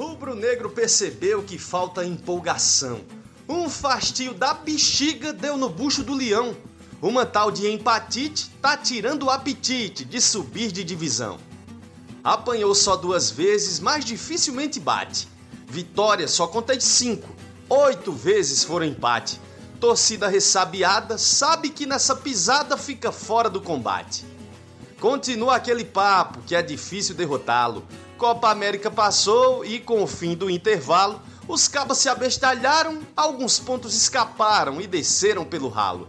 Rubro-negro percebeu que falta empolgação. Um fastio da bexiga deu no bucho do leão. Uma tal de empatite tá tirando o apetite de subir de divisão. Apanhou só duas vezes, mas dificilmente bate. Vitória só conta de cinco. Oito vezes foram empate. Torcida ressabiada sabe que nessa pisada fica fora do combate. Continua aquele papo que é difícil derrotá-lo. Copa América passou e, com o fim do intervalo, os cabas se abestalharam, alguns pontos escaparam e desceram pelo ralo.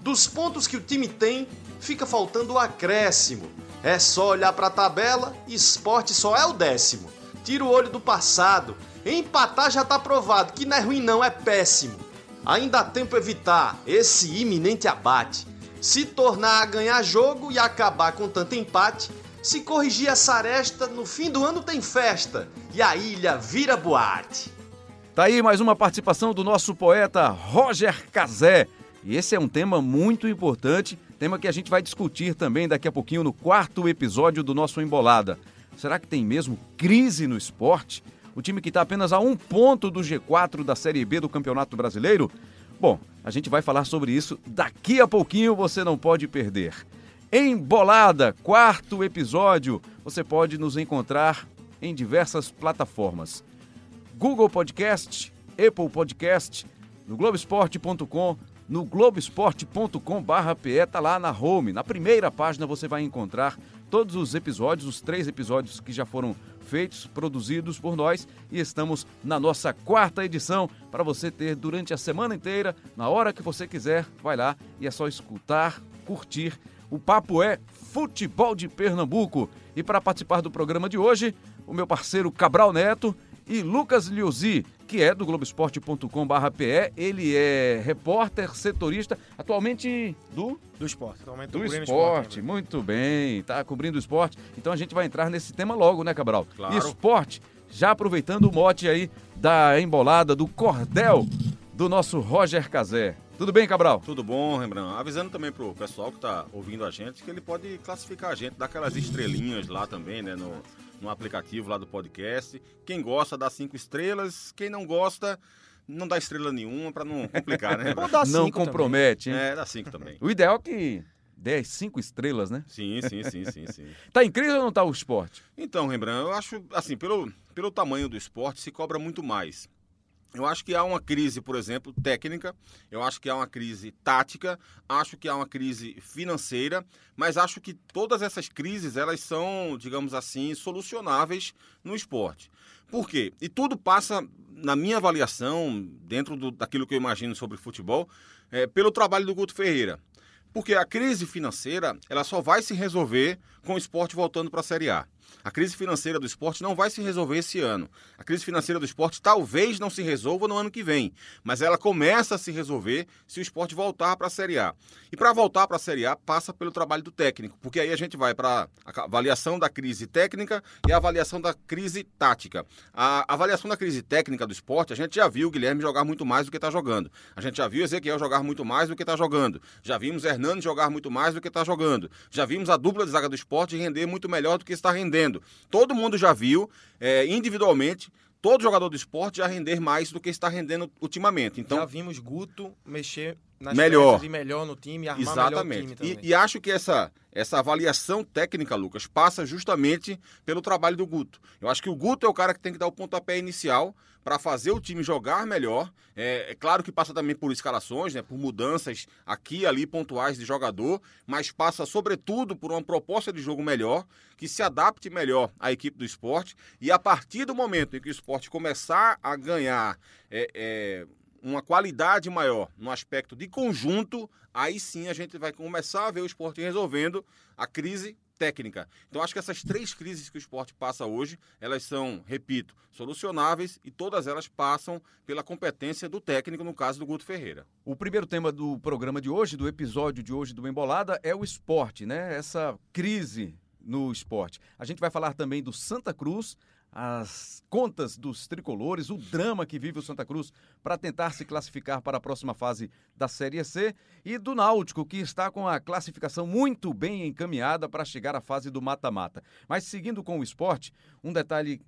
Dos pontos que o time tem, fica faltando o acréscimo. É só olhar para a tabela, esporte só é o décimo. Tira o olho do passado. Empatar já tá provado, que não é ruim não, é péssimo. Ainda há tempo evitar esse iminente abate. Se tornar a ganhar jogo e acabar com tanto empate, se corrigir essa aresta, no fim do ano tem festa e a ilha vira boate. Tá aí mais uma participação do nosso poeta Roger Cazé. E esse é um tema muito importante, tema que a gente vai discutir também daqui a pouquinho no quarto episódio do nosso Embolada. Será que tem mesmo crise no esporte? O time que está apenas a um ponto do G4 da Série B do Campeonato Brasileiro? Bom, a gente vai falar sobre isso daqui a pouquinho, você não pode perder. Embolada, quarto episódio. Você pode nos encontrar em diversas plataformas: Google Podcast, Apple Podcast, no Globoesporte.com, no globoesporte.com/pe, tá lá na home, na primeira página você vai encontrar todos os episódios, os três episódios que já foram feitos, produzidos por nós e estamos na nossa quarta edição para você ter durante a semana inteira, na hora que você quiser, vai lá e é só escutar, curtir. O papo é Futebol de Pernambuco. E para participar do programa de hoje, o meu parceiro Cabral Neto e Lucas Liuzzi, que é do Globoesporte.com/pe. Ele é repórter, setorista, atualmente do do esporte. Atualmente do esporte. esporte. Muito bem, tá cobrindo o esporte. Então a gente vai entrar nesse tema logo, né, Cabral? Claro. Esporte, já aproveitando o mote aí da embolada do cordel do nosso Roger Cazé. Tudo bem, Cabral? Tudo bom, Rembrandt. Avisando também pro pessoal que tá ouvindo a gente que ele pode classificar a gente, dar aquelas estrelinhas lá também, né, no, no aplicativo lá do podcast. Quem gosta dá cinco estrelas, quem não gosta não dá estrela nenhuma para não complicar, né? Ou dá Não cinco compromete, hein? É, dá cinco também. O ideal é que dê cinco estrelas, né? Sim, sim, sim, sim, sim. Tá em crise ou não tá o esporte? Então, Rembrandt, eu acho, assim, pelo, pelo tamanho do esporte, se cobra muito mais. Eu acho que há uma crise, por exemplo, técnica, eu acho que há uma crise tática, acho que há uma crise financeira, mas acho que todas essas crises, elas são, digamos assim, solucionáveis no esporte. Por quê? E tudo passa, na minha avaliação, dentro do, daquilo que eu imagino sobre futebol, é, pelo trabalho do Guto Ferreira. Porque a crise financeira, ela só vai se resolver com o esporte voltando para a Série A. A crise financeira do esporte não vai se resolver esse ano. A crise financeira do esporte talvez não se resolva no ano que vem, mas ela começa a se resolver se o esporte voltar para a Série A. E para voltar para a Série A passa pelo trabalho do técnico, porque aí a gente vai para a avaliação da crise técnica e a avaliação da crise tática. A avaliação da crise técnica do esporte, a gente já viu o Guilherme jogar muito mais do que está jogando. A gente já viu Ezequiel jogar muito mais do que está jogando. Já vimos Hernando jogar muito mais do que está jogando. Já vimos a dupla de zaga do esporte render muito melhor do que está rendendo. Todo mundo já viu, é, individualmente, todo jogador do esporte já render mais do que está rendendo ultimamente. Então, Já vimos Guto mexer nas Melhor. e melhor no time, armar melhor o Exatamente. time também. E, e acho que essa, essa avaliação técnica, Lucas, passa justamente pelo trabalho do Guto. Eu acho que o Guto é o cara que tem que dar o pontapé inicial para fazer o time jogar melhor. É, é claro que passa também por escalações, né, por mudanças aqui e ali pontuais de jogador, mas passa sobretudo por uma proposta de jogo melhor, que se adapte melhor à equipe do esporte. E a partir do momento em que o esporte começar a ganhar é, é, uma qualidade maior no aspecto de conjunto, aí sim a gente vai começar a ver o esporte resolvendo a crise técnica. Então acho que essas três crises que o esporte passa hoje, elas são, repito, solucionáveis e todas elas passam pela competência do técnico, no caso do Guto Ferreira. O primeiro tema do programa de hoje, do episódio de hoje do Embolada, é o esporte, né? Essa crise no esporte. A gente vai falar também do Santa Cruz, as contas dos tricolores, o drama que vive o Santa Cruz para tentar se classificar para a próxima fase da Série C e do Náutico, que está com a classificação muito bem encaminhada para chegar à fase do mata-mata. Mas seguindo com o esporte, um detalhe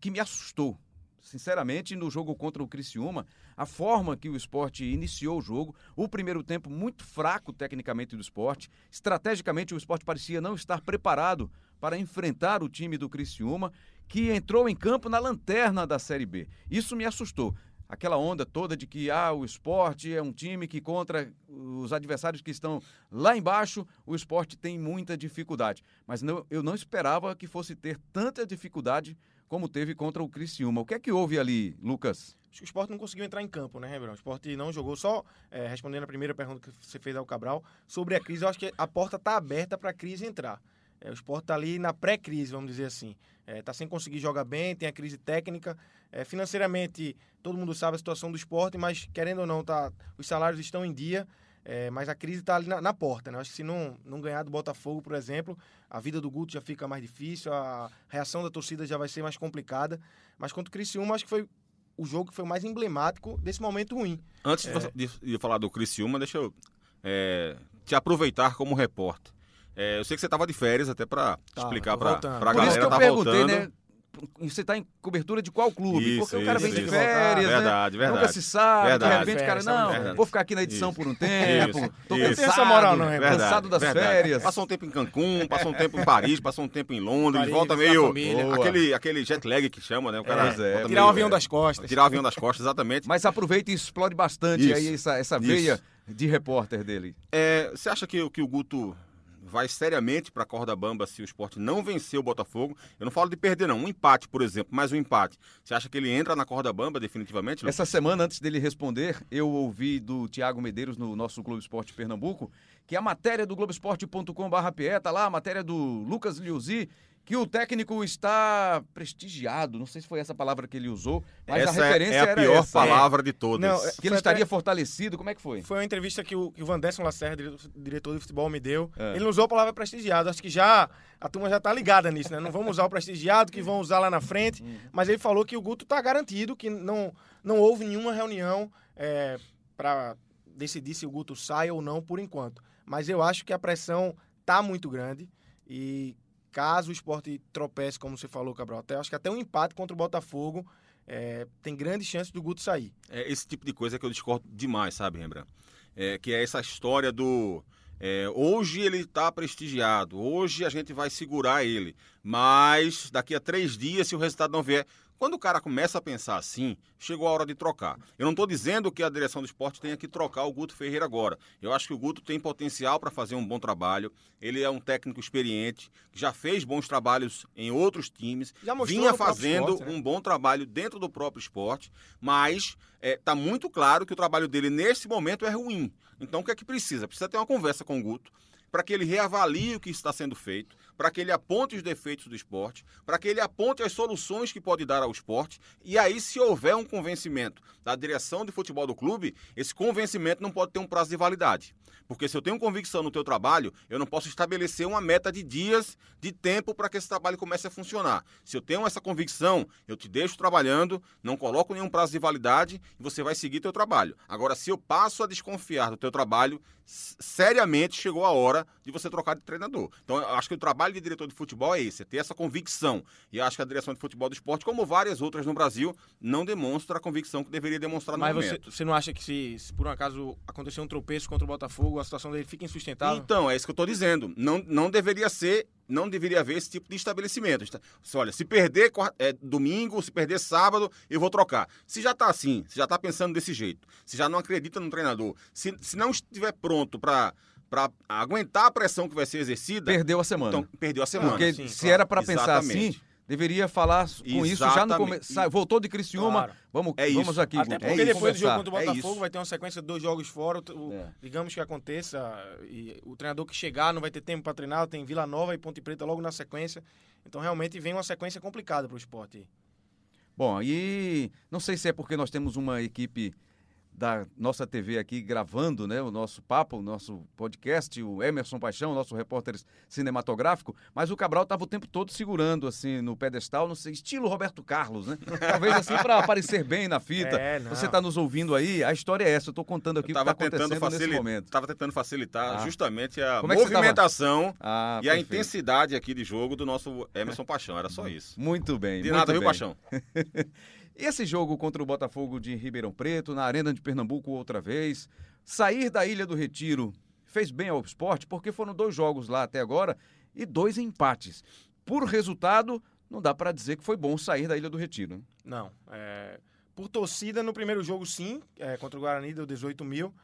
que me assustou. Sinceramente, no jogo contra o Criciúma, a forma que o esporte iniciou o jogo, o primeiro tempo muito fraco tecnicamente do esporte, estrategicamente o esporte parecia não estar preparado para enfrentar o time do Criciúma, que entrou em campo na lanterna da Série B. Isso me assustou aquela onda toda de que ah, o esporte é um time que contra os adversários que estão lá embaixo, o esporte tem muita dificuldade. Mas não, eu não esperava que fosse ter tanta dificuldade como teve contra o Criciúma. O que é que houve ali, Lucas? Acho que o esporte não conseguiu entrar em campo, né, Rebrão? O esporte não jogou, só é, respondendo a primeira pergunta que você fez ao Cabral, sobre a crise, eu acho que a porta está aberta para a crise entrar. É, o esporte está ali na pré-crise, vamos dizer assim. Está é, tá sem conseguir jogar bem, tem a crise técnica. É, financeiramente, todo mundo sabe a situação do esporte, mas querendo ou não, tá, os salários estão em dia. É, mas a crise está ali na, na, porta, né? Acho que se não, não ganhar do Botafogo, por exemplo, a vida do Guto já fica mais difícil, a reação da torcida já vai ser mais complicada. Mas contra o Criciúma, acho que foi o jogo que foi mais emblemático desse momento ruim. Antes é... de, de, falar do Criciúma, deixa eu é, te aproveitar como repórter. É, eu sei que você estava de férias até para tá, explicar para a galera. Por isso que eu tá perguntei, voltando. né? você está em cobertura de qual clube? Isso, Porque o cara isso, vem de férias, né? Verdade, verdade. Nunca se sabe, verdade, de repente o cara, não, verdade. vou ficar aqui na edição isso, por um tempo, isso, tô isso. cansado, essa moral, não, é cansado das verdade. férias. Passou um tempo em Cancún, passou um tempo em Paris, passou um tempo em Londres, Paris, volta meio... Aquele, aquele jet lag que chama, né? O cara É, é. Tirar o avião das costas. Tirar o avião das costas, exatamente. Mas aproveita e explore bastante Isso, aí essa, essa isso. veia de repórter dele. É, você acha que, que o Guto vai seriamente para a corda bamba se o esporte não vencer o Botafogo? Eu não falo de perder, não. Um empate, por exemplo, mais um empate. Você acha que ele entra na corda bamba definitivamente? Lucas? Essa semana, antes dele responder, eu ouvi do Tiago Medeiros no nosso Globo Esporte Pernambuco que a matéria do Globoesporte.com.br PE, tá lá, a matéria do Lucas Liuzzi, que o técnico está prestigiado. Não sei se foi essa palavra que ele usou, mas essa a é- referência é, a era pior essa. palavra de todas. Não, é- Que ele Foi até- estaria fortalecido. Como é que foi? Foi uma entrevista que o, que o Vanderson Lacerda, diretor, de futebol, me deu. É. Ele não usou a palavra prestigiado. Acho que já a turma já tá ligada nisso, né? Não vamos usar o prestigiado, que vão usar lá na frente. Mas ele falou que o Guto tá garantido, que não, não houve nenhuma reunião é, para decidir se o Guto sai ou não por enquanto. Mas eu acho que a pressão tá muito grande e caso o esporte tropece, como você falou, Cabral, até, acho que até um empate contra o Botafogo é, tem grandes chances do Guto sair. É esse tipo de coisa que eu discordo demais, sabe, Rembrandt? É, que é essa história do. é, hoje ele está prestigiado, hoje a gente vai segurar ele, mas daqui a três dias, se o resultado não vier. Quando o cara começa a pensar assim, chegou a hora de trocar. Eu não estou dizendo que a direção do esporte tenha que trocar o Guto Ferreira agora. Eu acho que o Guto tem potencial para fazer um bom trabalho. Ele é um técnico experiente, que já fez bons trabalhos em outros times, vinha fazendo esporte, né? um bom trabalho dentro do próprio esporte, mas está muito claro que o trabalho dele nesse momento é ruim. Então o que é que precisa? Precisa ter uma conversa com o Guto para que ele reavalie o que está sendo feito, para que ele aponte os defeitos do esporte, para que ele aponte as soluções que pode dar ao esporte, e aí se houver um convencimento da direção de futebol do clube, esse convencimento não pode ter um prazo de validade. Porque se eu tenho convicção no teu trabalho, eu não posso estabelecer uma meta de dias, de tempo para que esse trabalho comece a funcionar. Se eu tenho essa convicção, eu te deixo trabalhando, não coloco nenhum prazo de validade e você vai seguir teu trabalho. Agora, se eu passo a desconfiar do teu trabalho, seriamente chegou a hora de você trocar de treinador. Então, eu acho que o trabalho de diretor de futebol é esse, é ter essa convicção. E acho que a direção de futebol do esporte, como várias outras no Brasil, não demonstra a convicção que deveria demonstrar no Mas você, momento. você não acha que se, se por um acaso acontecer um tropeço contra o Botafogo, a situação dele fica insustentável? Então, é isso que eu estou dizendo. Não, não deveria ser, não deveria haver esse tipo de estabelecimento. Olha, se perder é, domingo, se perder sábado, eu vou trocar. Se já está assim, se já está pensando desse jeito, se já não acredita no treinador, se, se não estiver pronto para aguentar a pressão que vai ser exercida, Perdeu a semana. então perdeu a semana. Porque sim, se claro. era para pensar assim, Exatamente. deveria falar com isso já no Exatamente. começo. Voltou de Criciúma, Claro. vamos, É vamos isso. aqui. Até Guto, porque vamos depois do jogo contra o É Botafogo isso. vai ter uma sequência de dois jogos fora. o- É. Digamos que aconteça e o treinador que chegar não vai ter tempo para treinar, tem Vila Nova e Ponte Preta logo na sequência. Então realmente vem uma sequência complicada para o esporte. Bom, e não sei se é porque nós temos uma equipe da nossa TV aqui gravando né, o nosso papo, o nosso podcast, o Emerson Paixão, nosso repórter cinematográfico, mas o Cabral estava o tempo todo segurando assim no pedestal, no estilo Roberto Carlos, né? Talvez assim para aparecer bem na fita. É, Você está nos ouvindo aí, a história é essa, eu estou contando aqui o que está acontecendo facil... nesse momento. Estava tentando facilitar ah. justamente a é movimentação ah, e perfeito. a intensidade aqui de jogo do nosso Emerson Paixão, era só isso. Muito bem. De muito nada, bem. viu, Paixão? Esse jogo contra o Botafogo de Ribeirão Preto, na Arena de Pernambuco outra vez, sair da Ilha do Retiro fez bem ao esporte, porque foram dois jogos lá até agora e dois empates. Por resultado, não dá para dizer que foi bom sair da Ilha do Retiro. Né? Não. É... Por torcida, no primeiro jogo, sim, é, contra o Guarani deu 18 mil.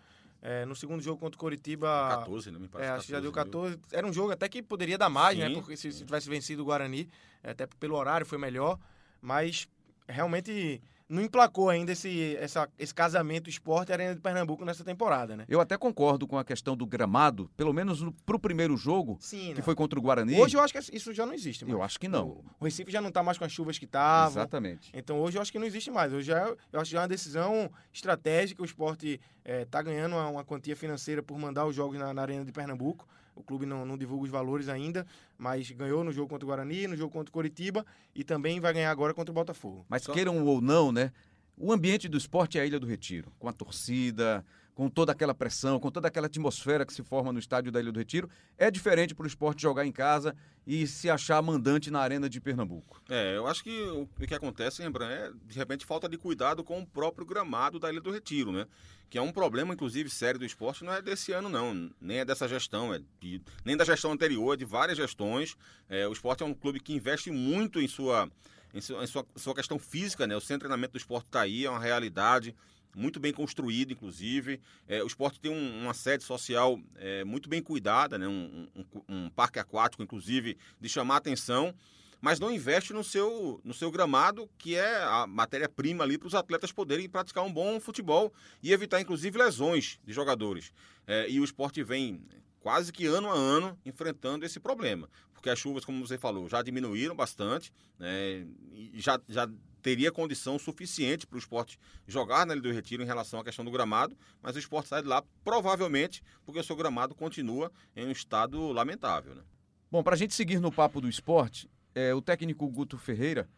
É, no segundo jogo contra o Coritiba. 14, né? Me parece. É, acho que já deu 14. Mil. Era um jogo até que poderia dar mais, né? sim, né? Porque se, se, tivesse vencido o Guarani, até pelo horário foi melhor. Mas realmente não emplacou ainda esse, essa, esse casamento esporte Arena de Pernambuco nessa temporada, né? Eu até concordo com a questão do gramado, pelo menos no, pro primeiro jogo, Sim, que não. foi contra o Guarani. Hoje eu acho que isso já não existe mais. Eu acho que não. O, o Recife já não está mais com as chuvas que estavam. Exatamente. Então hoje eu acho que não existe mais. Hoje já, eu acho que já é uma decisão estratégica. O esporte está eh, ganhando uma, uma, quantia financeira por mandar os jogos na, na Arena de Pernambuco. O clube não, não, divulga os valores ainda, mas ganhou no jogo contra o Guarani, no jogo contra o Coritiba e também vai ganhar agora contra o Botafogo. Mas Só... queiram ou não, né? O ambiente do esporte é a Ilha do Retiro, com a torcida, com toda aquela pressão, com toda aquela atmosfera que se forma no estádio da Ilha do Retiro, é diferente para o esporte jogar em casa e se achar mandante na Arena de Pernambuco. É, eu acho que o que acontece, Rembrandt, é de repente falta de cuidado com o próprio gramado da Ilha do Retiro, né? Que é um problema, inclusive, sério do esporte, não é desse ano, não, nem é dessa gestão, é de, nem da gestão anterior, é de várias gestões. É, o esporte é um clube que investe muito em sua em sua, sua, questão física, né? O centro treinamento do esporte está aí, é uma realidade muito bem construído, inclusive. É, o esporte tem um, uma sede social é, muito bem cuidada, né? Um, um, um, parque aquático, inclusive, de chamar atenção, mas não investe no seu, no seu gramado, que é a matéria-prima ali para os atletas poderem praticar um bom futebol e evitar, inclusive, lesões de jogadores. É, e o esporte vem quase que ano a ano enfrentando esse problema. Porque as chuvas, como você falou, já diminuíram bastante, né? Já, já teria condição suficiente para o esporte jogar na Ilha do Retiro em relação à questão do gramado, mas o esporte sai de lá provavelmente porque o seu gramado continua em um estado lamentável. Né? Bom, para a gente seguir no papo do esporte, é, o técnico Guto Ferreira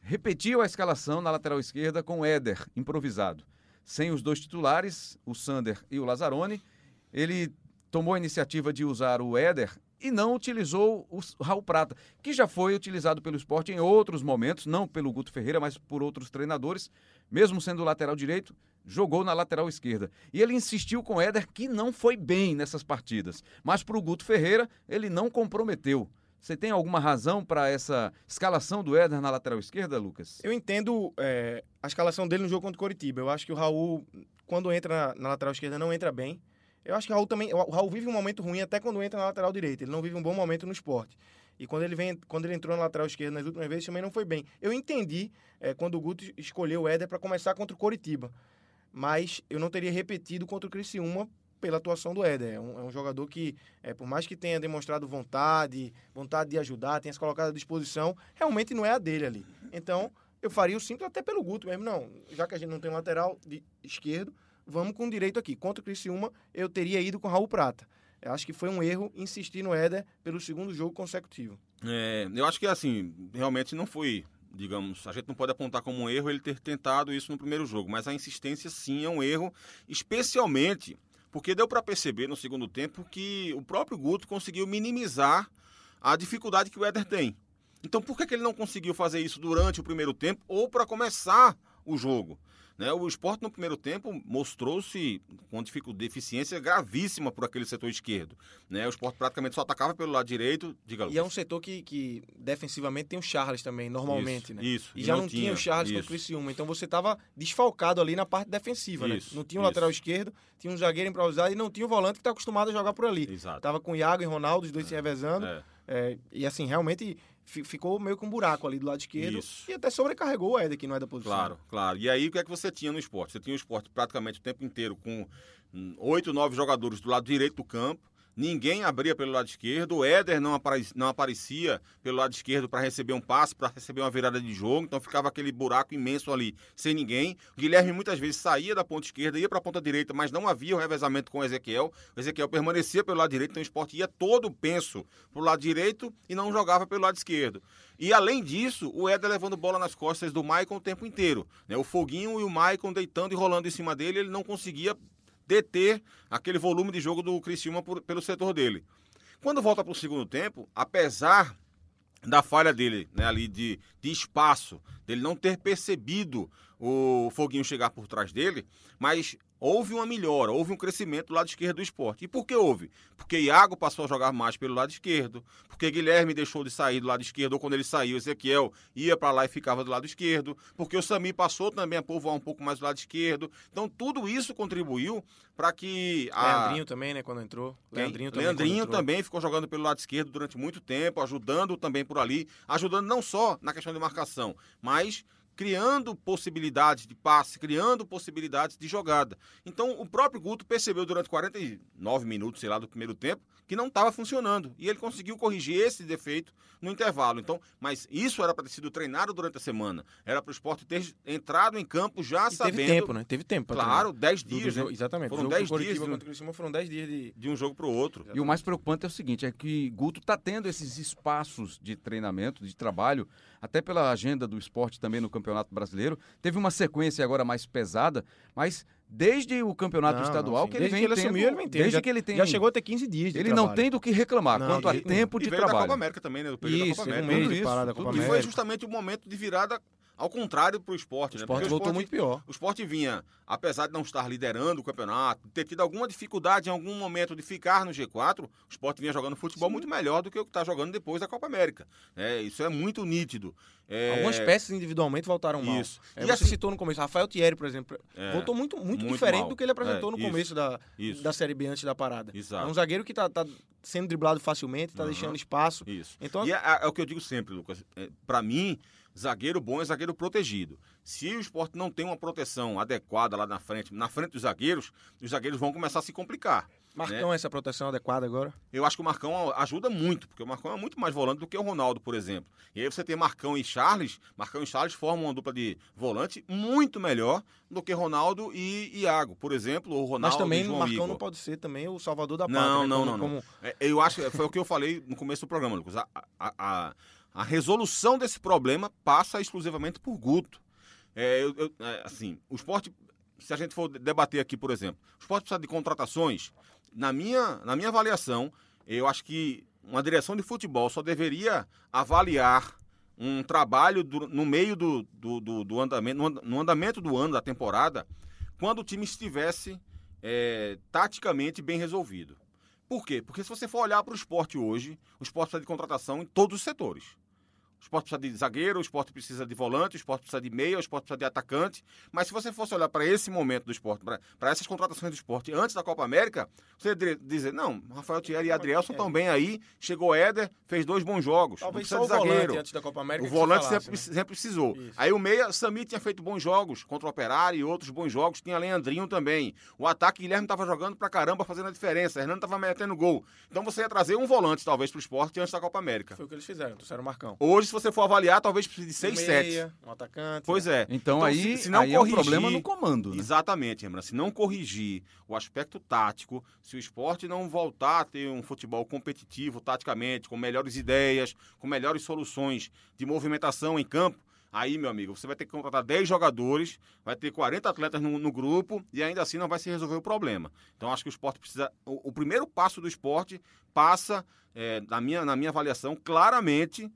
repetiu a escalação na lateral esquerda com o Éder improvisado. Sem os dois titulares, o Sander e o Lazzaroni, ele tomou a iniciativa de usar o Éder e não utilizou o Raul Prata, que já foi utilizado pelo esporte em outros momentos, não pelo Guto Ferreira, mas por outros treinadores, mesmo sendo lateral direito, jogou na lateral esquerda. E ele insistiu com Éder, que não foi bem nessas partidas. Mas para o Guto Ferreira, ele não comprometeu. Você tem alguma razão para essa escalação do Éder na lateral esquerda, Lucas? Eu entendo é, a escalação dele no jogo contra o Coritiba. Eu acho que o Raul, quando entra na lateral esquerda, não entra bem. Eu acho que o Raul também. O Raul vive um momento ruim até quando entra na lateral direita. Ele não vive um bom momento no esporte. E quando ele, vem, quando ele entrou na lateral esquerda nas últimas vezes, também não foi bem. Eu entendi é, quando o Guto escolheu o Éder para começar contra o Coritiba. Mas eu não teria repetido contra o Criciúma pela atuação do Éder. É um, é um jogador que, é, por mais que tenha demonstrado vontade, vontade de ajudar, tenha se colocado à disposição, realmente não é a dele ali. Então, eu faria o simples até pelo Guto mesmo. Não, já que a gente não tem lateral de esquerdo, vamos com direito aqui. Contra o Criciúma, eu teria ido com Raul Prata. Eu acho que foi um erro insistir no Éder pelo segundo jogo consecutivo. É, eu acho que, assim, realmente não foi, digamos, a gente não pode apontar como um erro ele ter tentado isso no primeiro jogo, mas a insistência sim é um erro, especialmente porque deu para perceber no segundo tempo que o próprio Guto conseguiu minimizar a dificuldade que o Éder tem. Então, por que, que ele não conseguiu fazer isso durante o primeiro tempo ou para começar o jogo? Né? O esporte no primeiro tempo mostrou-se com deficiência gravíssima por aquele setor esquerdo. Né? O esporte praticamente só atacava pelo lado direito. Diga, e é um setor que, que defensivamente tem o Charles também, normalmente. Isso, né? isso. E, e já não, tinha, o Charles com o Criciúma. Então você estava desfalcado ali na parte defensiva. Né? Não tinha o lateral esquerdo, tinha um zagueiro improvisado e não tinha o volante que está acostumado a jogar por ali. Exato. Tava com o Iago e Ronaldo, os dois é. se revezando. É. É, e assim, realmente ficou meio com um buraco ali do lado esquerdo Isso. e até sobrecarregou o Éder, que não é da posição. Claro, claro. E aí o que é que você tinha no esporte? Você tinha o esporte praticamente o tempo inteiro com oito, nove jogadores do lado direito do campo, ninguém abria pelo lado esquerdo, o Éder não, apare, não aparecia pelo lado esquerdo para receber um passe, para receber uma virada de jogo, então ficava aquele buraco imenso ali, sem ninguém. O Guilherme muitas vezes saía da ponta esquerda, ia para a ponta direita, mas não havia o revezamento com o Ezequiel. O Ezequiel permanecia pelo lado direito, então o esporte ia todo penso para o lado direito e não jogava pelo lado esquerdo. E além disso, o Éder levando bola nas costas do Maicon o tempo inteiro. Né? O Foguinho e o Maicon deitando e rolando em cima dele, ele não conseguia deter aquele volume de jogo do Criciúma por, pelo setor dele. Quando volta para o segundo tempo, apesar da falha dele, né, ali de, de espaço, dele não ter percebido o Foguinho chegar por trás dele, mas houve uma melhora, houve um crescimento do lado esquerdo do esporte. E por que houve? Porque Iago passou a jogar mais pelo lado esquerdo, porque Guilherme deixou de sair do lado esquerdo, ou quando ele saiu, Ezequiel ia para lá e ficava do lado esquerdo, porque o Sami passou também a povoar um pouco mais do lado esquerdo. Então tudo isso contribuiu para que a Leandrinho também, né, quando entrou. Leandrinho também, Leandrinho também ficou jogando pelo lado esquerdo durante muito tempo, ajudando também por ali, ajudando não só na questão de marcação, mas criando possibilidades de passe, criando possibilidades de jogada. Então, o próprio Guto percebeu durante 49 minutos, sei lá, do primeiro tempo, que não estava funcionando. E ele conseguiu corrigir esse defeito no intervalo. Então, mas isso era para ter sido treinado durante a semana. Era para o esporte ter entrado em campo já e sabendo. Teve tempo, né? Teve tempo. Claro, 10 dias. Do, né? Exatamente. Foram 10 dias. Contra o Criciúma foram 10 dias de... de um jogo para o outro. Exatamente. E o mais preocupante é o seguinte: é que Guto está tendo esses espaços de treinamento, de trabalho, até pela agenda do esporte também no Campeonato Brasileiro. Teve uma sequência agora mais pesada, mas desde o campeoato não, estadual não, que ele vem que ele tendo, assumiu, ele vem tendo. Desde já, que ele tem. Já chegou até 15 dias. ele trabalho. não tem do que reclamar não, quanto a tempo de e trabalho. da Copa América também, né? Do período isso, da Copa América. Da Copa América. E foi justamente o momento de virada ao contrário para o esporte. O esporte né? voltou muito pior. O esporte vinha, apesar de não estar liderando o campeonato, ter tido alguma dificuldade em algum momento de ficar no G4, o esporte vinha jogando futebol Sim. muito melhor do que o que está jogando depois da Copa América. É, isso é muito nítido. É... Algumas peças individualmente voltaram mal. Isso. É, e você assim... citou no começo, Rafael Thierry, por exemplo, é... voltou muito, muito, muito diferente mal. do que ele apresentou no é, começo da, da Série B antes da parada. Exato. É um zagueiro que está tá sendo driblado facilmente, está uhum. deixando espaço. Isso. Então, e é, é, o que eu digo sempre, Lucas. Para mim, zagueiro bom é zagueiro protegido. Se o esporte não tem uma proteção adequada lá na frente, na frente dos zagueiros, os zagueiros vão começar a se complicar. Marcão né? essa proteção adequada agora? Eu acho que o Marcão ajuda muito, porque o Marcão é muito mais volante do que o Ronaldo, por exemplo. E aí você tem Marcão e Charles, Marcão e Charles formam uma dupla de volante muito melhor do que Ronaldo e Iago, por exemplo, ou Ronaldo Mas também o Marcão Igor. não pode ser também o salvador da pátria. Não, né? não, não, não. Como... É, eu acho que foi o que eu falei no começo do programa, Lucas. a, a, a a resolução desse problema passa exclusivamente por Guto. É, eu, eu, é, assim, o esporte, se a gente for debater aqui, por exemplo, o esporte precisa de contratações. Na minha, na minha avaliação, eu acho que uma direção de futebol só deveria avaliar um trabalho do, no meio do, do, do, do andamento, no, no, andamento do ano, da temporada, quando o time estivesse é, taticamente bem resolvido. Por quê? Porque se você for olhar para o esporte hoje, o esporte precisa de contratação em todos os setores. O esporte precisa de zagueiro, o esporte precisa de volante, o esporte precisa de meia, o esporte precisa de atacante. Mas se você fosse olhar para esse momento do esporte, para essas contratações do esporte antes da Copa América, você dizer, não, Rafael Thierry e Adrielson estão bem aí, chegou Éder, fez dois bons jogos. Talvez só o zagueiro. volante antes da Copa América. O volante falasse, sempre, né? sempre, precisou. Isso. Aí o meia, Sami tinha feito bons jogos contra o Operário e outros bons jogos, tinha Leandrinho também. O ataque, Guilherme estava jogando para caramba, fazendo a diferença. Hernando estava metendo gol. Então você ia trazer um volante, talvez, para o esporte antes da Copa América. Foi o que eles fizeram, trouxeram o Marcão. Hoje, você for avaliar, talvez precise de 6 sets. Um atacante. Pois é. Então, então aí, se, se não aí corrigir, é um problema no comando. Né? Exatamente, Rembrandt. Se não corrigir o aspecto tático, se o esporte não voltar a ter um futebol competitivo taticamente, com melhores ideias, com melhores soluções de movimentação em campo, Aí, meu amigo, você vai ter que contratar 10 jogadores, vai ter 40 atletas no, no, grupo e ainda assim não vai se resolver o problema. Então, acho que o esporte precisa. O, o primeiro passo do esporte passa, é, na, minha, na minha avaliação, claramente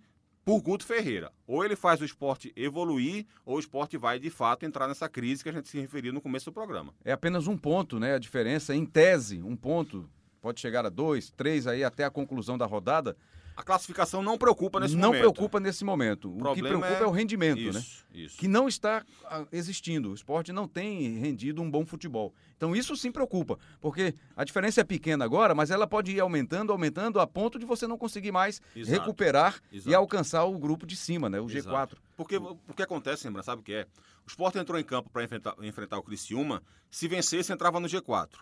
por Guto Ferreira. Ou ele faz o esporte evoluir, ou o esporte vai, de fato, entrar nessa crise que a gente se referiu no começo do programa. É apenas um ponto, né? A diferença, em tese, um ponto. Pode chegar a dois, três aí até a conclusão da rodada. A classificação não preocupa nesse não momento. Não preocupa nesse momento. O, o que preocupa é... é, o rendimento, isso, né? Isso. Que não está ah, existindo. O esporte não tem rendido um bom futebol. Então isso sim preocupa, porque a diferença é pequena agora, mas ela pode ir aumentando, aumentando, a ponto de você não conseguir mais Exato. recuperar Exato. e alcançar o grupo de cima, né? O Exato. G4. Porque o que acontece, lembra, sabe o que é? O esporte entrou em campo para enfrentar, enfrentar o Criciúma, se vencesse, entrava no G4.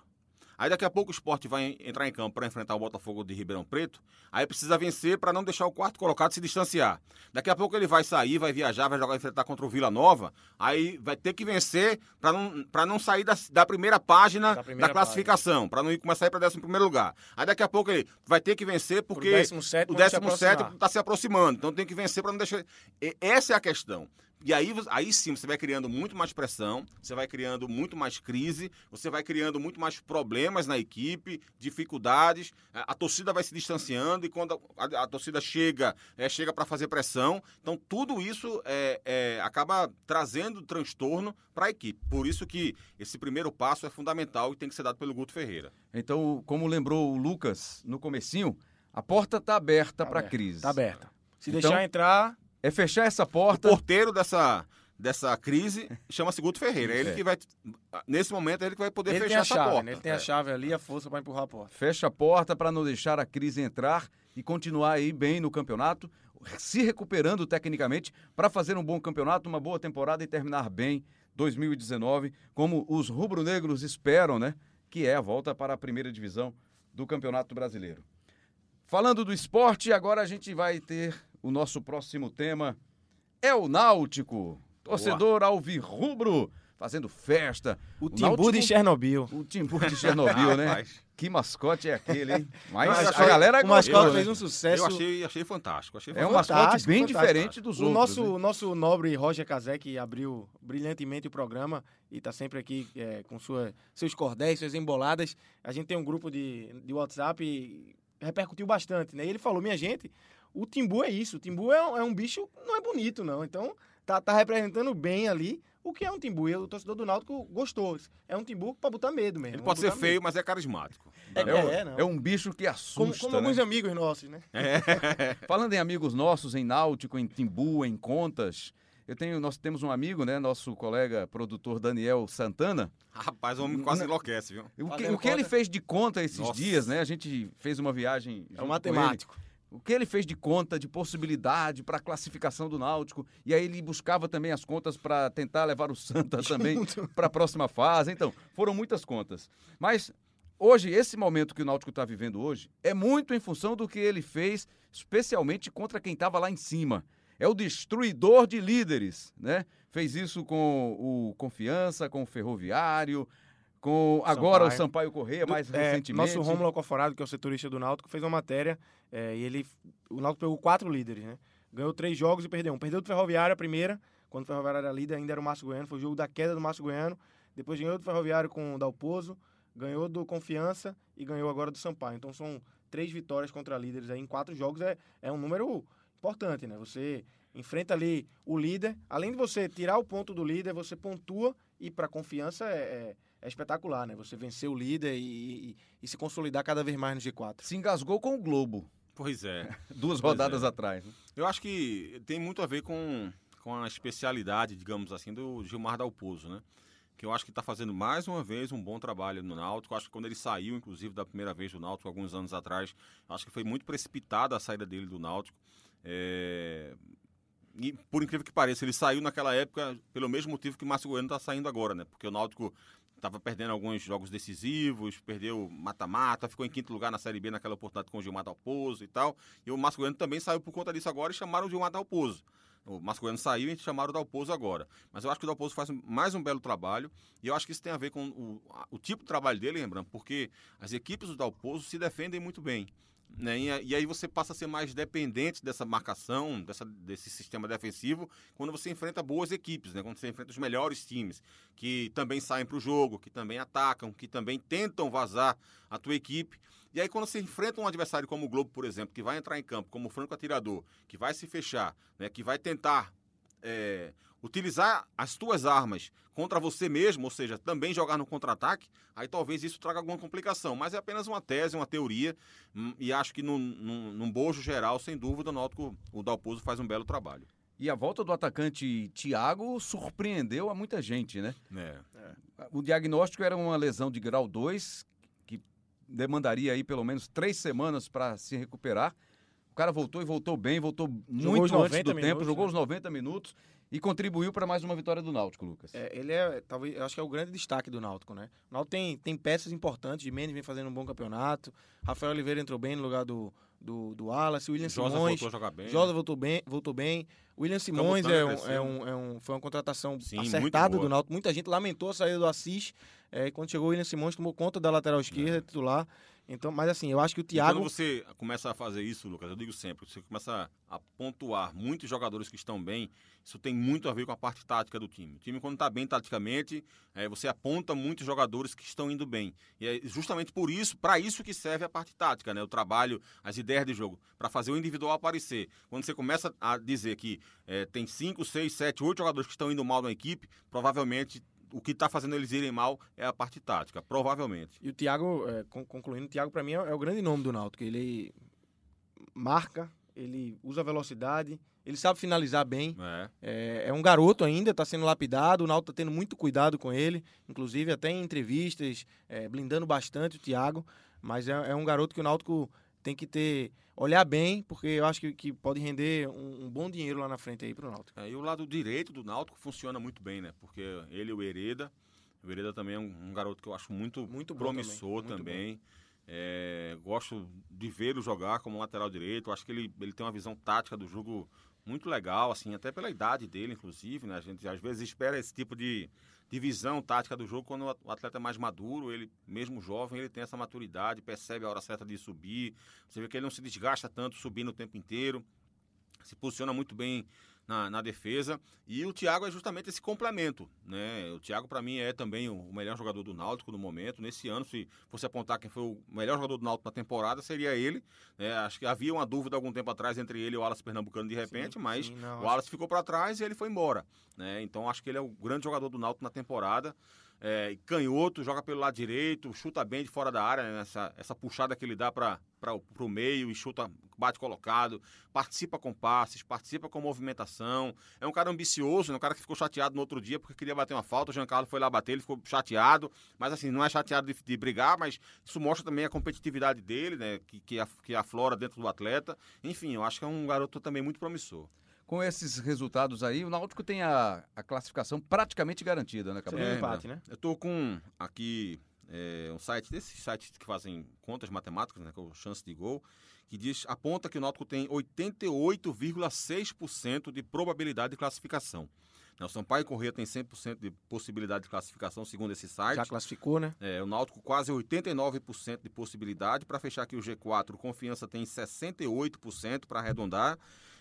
Aí daqui a pouco o esporte vai entrar em campo para enfrentar o Botafogo de Ribeirão Preto. Aí precisa vencer para não deixar o quarto colocado se distanciar. Daqui a pouco ele vai sair, vai viajar, vai jogar enfrentar contra o Vila Nova. Aí vai ter que vencer para não, pra não sair da, da primeira página da, primeira da classificação, para não ir começar a ir para décimo primeiro lugar. Aí daqui a pouco ele vai ter que vencer porque o 17 está se aproximando. Então tem que vencer para não deixar. E essa é a questão. E aí, aí sim você vai criando muito mais pressão, você vai criando muito mais crise, você vai criando muito mais problemas na equipe, dificuldades, a, a torcida vai se distanciando e quando a, a, a torcida chega, é, chega para fazer pressão. Então tudo isso é, é, acaba trazendo transtorno para a equipe. Por isso que esse primeiro passo é fundamental e tem que ser dado pelo Guto Ferreira. Então, como lembrou o Lucas no comecinho, a porta está aberta tá para a crise. Está aberta. Se então, deixar entrar, é fechar essa porta. O porteiro dessa, dessa crise chama-se Guto Ferreira. É ele que vai, nesse momento, é ele que vai poder ele fechar essa chave, porta. Né? Ele tem a é. chave ali, a força para empurrar a porta. Fecha a porta para não deixar a crise entrar e continuar aí bem no campeonato, se recuperando tecnicamente para fazer um bom campeonato, uma boa temporada e terminar bem 2019, como os rubro-negros esperam, né? Que é a volta para a primeira divisão do Campeonato Brasileiro. Falando do esporte, agora a gente vai ter o nosso próximo tema é o Náutico. Torcedor alvirrubro fazendo festa. O, o Timbu Náutico, de Chernobyl. O Timbu de Chernobyl, né? que mascote é aquele, hein? Mas a galera O mascote fez um sucesso. Eu achei, achei fantástico. Achei é um mascote bem fantástico. diferente dos o outros. Nosso, nosso nobre Roger Cazé, que abriu brilhantemente o programa e está sempre aqui é, com sua, seus cordéis, suas emboladas. A gente tem um grupo de, de WhatsApp e repercutiu bastante, né? E ele falou, minha gente, o Timbu é isso. O Timbu é, é um bicho, não é bonito, não. Então, tá, tá representando bem ali o que é um timbu. E o torcedor do Náutico gostou. É um timbu pra botar medo mesmo. Ele pode ser feio, medo. mas é carismático. É, é, é, é, um bicho que assusta. Como, como né? alguns amigos nossos, né? É. Falando em amigos nossos, em Náutico, em Timbu, em Contas. Eu tenho, nós temos um amigo, né? Nosso colega produtor Daniel Santana. Rapaz, o homem quase enlouquece, viu? O que, o que ele fez de conta esses Nossa. dias, né? A gente fez uma viagem. É um matemático o que ele fez de conta, de possibilidade para a classificação do Náutico, e aí ele buscava também as contas para tentar levar o Santa também para a próxima fase. Então, foram muitas contas. Mas hoje, esse momento que o Náutico está vivendo hoje, é muito em função do que ele fez, especialmente contra quem estava lá em cima. É o destruidor de líderes, né? Fez isso com o Confiança, com o Ferroviário, com agora Sampaio. o Sampaio Correia, mais é, recentemente. Nosso Rômulo Alcoforado, que é o setorista do Náutico, fez uma matéria é, e ele. O Náutico pegou quatro líderes, né? Ganhou três jogos e perdeu um. Perdeu do Ferroviário a primeira, quando o Ferroviário era líder, ainda era o Márcio Goiano, foi o jogo da queda do Márcio Goiano. Depois ganhou do Ferroviário com o Dalpozo, ganhou do Confiança e ganhou agora do Sampaio. Então são três vitórias contra líderes aí em quatro jogos, é, é um número importante, né? Você enfrenta ali o líder, além de você tirar o ponto do líder, você pontua e para confiança é, é é espetacular, né? Você vencer o líder e, e, e, se consolidar cada vez mais no G4. Se engasgou com o Globo. Pois é. Duas pois rodadas é. atrás. Né? Eu acho que tem muito a ver com, com a especialidade, digamos assim, do Gilmar Dalpozo, né? Que eu acho que está fazendo mais uma vez um bom trabalho no Náutico. Eu acho que quando ele saiu, inclusive, da primeira vez do Náutico, alguns anos atrás, acho que foi muito precipitada a saída dele do Náutico. É... E, por incrível que pareça, ele saiu naquela época pelo mesmo motivo que o Márcio Goiano está saindo agora, né? Porque o Náutico estava perdendo alguns jogos decisivos, perdeu mata-mata, ficou em quinto lugar na Série B naquela oportunidade com o Gilmar Dalpozo e tal. E o Márcio Goiano também saiu por conta disso agora e chamaram o Gilmar Dalpozo. O Márcio Goiano saiu e chamaram o Dalpozo agora. Mas eu acho que o Dalpozo faz mais um belo trabalho e eu acho que isso tem a ver com o, o tipo de trabalho dele, lembrando, porque as equipes do Dalpozo se defendem muito bem. Né? E, aí você passa a ser mais dependente dessa marcação, dessa, desse sistema defensivo, quando você enfrenta boas equipes, né? quando você enfrenta os melhores times, que também saem para o jogo, que também atacam, que também tentam vazar a tua equipe. E aí, quando você enfrenta um adversário como o Globo, por exemplo, que vai entrar em campo como franco atirador, que vai se fechar, né? que vai tentar é, utilizar as tuas armas contra você mesmo, ou seja, também jogar no contra-ataque, aí talvez isso traga alguma complicação. Mas é apenas uma tese, uma teoria, hum, e acho que num, num, num bojo geral, sem dúvida, o Náutico, o Dalpozo faz um belo trabalho. E a volta do atacante Thiago surpreendeu a muita gente, né? É. O diagnóstico era uma lesão de grau 2, que demandaria aí pelo menos três semanas para se recuperar. O cara voltou e voltou bem, voltou jogou muito antes do minutos, tempo, jogou né? os 90 minutos E contribuiu para mais uma vitória do Náutico, Lucas. É, ele é, talvez, eu acho que é o grande destaque do Náutico, né? O Náutico tem, tem peças importantes, de Mendes vem fazendo um bom campeonato, Rafael Oliveira entrou bem no lugar do, do, do Wallace, William Josa Simões. voltou a jogar bem. Josa voltou bem, voltou bem. William Simões é um, é um, é um- foi uma contratação Sim, acertada do Náutico. Muita gente lamentou a saída do Assis. É, quando chegou o William Simões, tomou conta da lateral esquerda, titular. Então, mas assim, eu acho que o E Thiago. quando você começa a fazer isso, Lucas, eu digo sempre, você começa a pontuar muitos jogadores que estão bem, isso tem muito a ver com a parte tática do time. O time, quando está bem taticamente, é, você aponta muitos jogadores que estão indo bem. E é justamente por isso, para isso que serve a parte tática, né? O trabalho, as ideias de jogo, para fazer o individual aparecer. Quando você começa a dizer que é, tem 5, 6, 7, 8 jogadores que estão indo mal na equipe, provavelmente o que está fazendo eles irem mal é a parte tática, provavelmente. E o Thiago, é, con- concluindo, o Thiago pra mim é, é o grande nome do Náutico. Ele marca, ele usa velocidade, ele sabe finalizar bem. É. É, é um garoto ainda, está sendo lapidado, o Náutico está tendo muito cuidado com ele, inclusive até em entrevistas, é, blindando bastante o Thiago, mas é, é um garoto que o Náutico tem que ter, olhar bem, porque eu acho que, que pode render um, um bom dinheiro lá na frente aí pro Náutico. É, e o lado direito do Náutico funciona muito bem, né? Porque ele e o Hereda. O Hereda também é um, um garoto que eu acho muito, Muito promissor também, muito também. É, gosto de vê-lo jogar como lateral direito. Acho que ele, ele tem uma visão tática do jogo muito legal, assim, até pela idade dele, inclusive, né? A gente às vezes espera esse tipo de, de visão tática do jogo quando o atleta é mais maduro, ele, mesmo jovem, ele tem essa maturidade, percebe a hora certa de subir. Você vê que ele não se desgasta tanto subindo o tempo inteiro se posiciona muito bem na, na defesa. E o Thiago é justamente esse complemento. Né? O Thiago, para mim, é também o melhor jogador do Náutico no momento. Nesse ano, se fosse apontar quem foi o melhor jogador do Náutico na temporada, seria ele. né? acho que havia uma dúvida algum tempo atrás entre ele e o Wallace Pernambucano de repente, Sim, mas sim, não, o Wallace ficou para trás e ele foi embora. Né? Então acho que ele é o grande jogador do Náutico na temporada. É, canhoto, joga pelo lado direito, chuta bem de fora da área, né? essa, essa puxada que ele dá para o meio e chuta, bate colocado, participa com passes, participa com movimentação. É um cara ambicioso, né? um cara que ficou chateado no outro dia porque queria bater uma falta. O Jean Carlos foi lá bater, ele ficou chateado, mas assim, não é chateado de, de brigar, mas isso mostra também a competitividade dele, né? que, que, af- que aflora dentro do atleta. Enfim, eu acho que é um garoto também muito promissor. Com esses resultados aí, o Náutico tem a, a classificação praticamente garantida, né, Cabral? Um É, empate, né? Eu tô com aqui é, um site desses sites que fazem contas matemáticas, né, que é o chance de gol, que diz aponta que o Náutico tem 88,6% de probabilidade de classificação. Né, O Sampaio Corrêa tem 100% de possibilidade de classificação, segundo esse site. Já classificou, né? É, o Náutico quase 89% de possibilidade. Para fechar aqui o G4, o Confiança tem 68% para arredondar.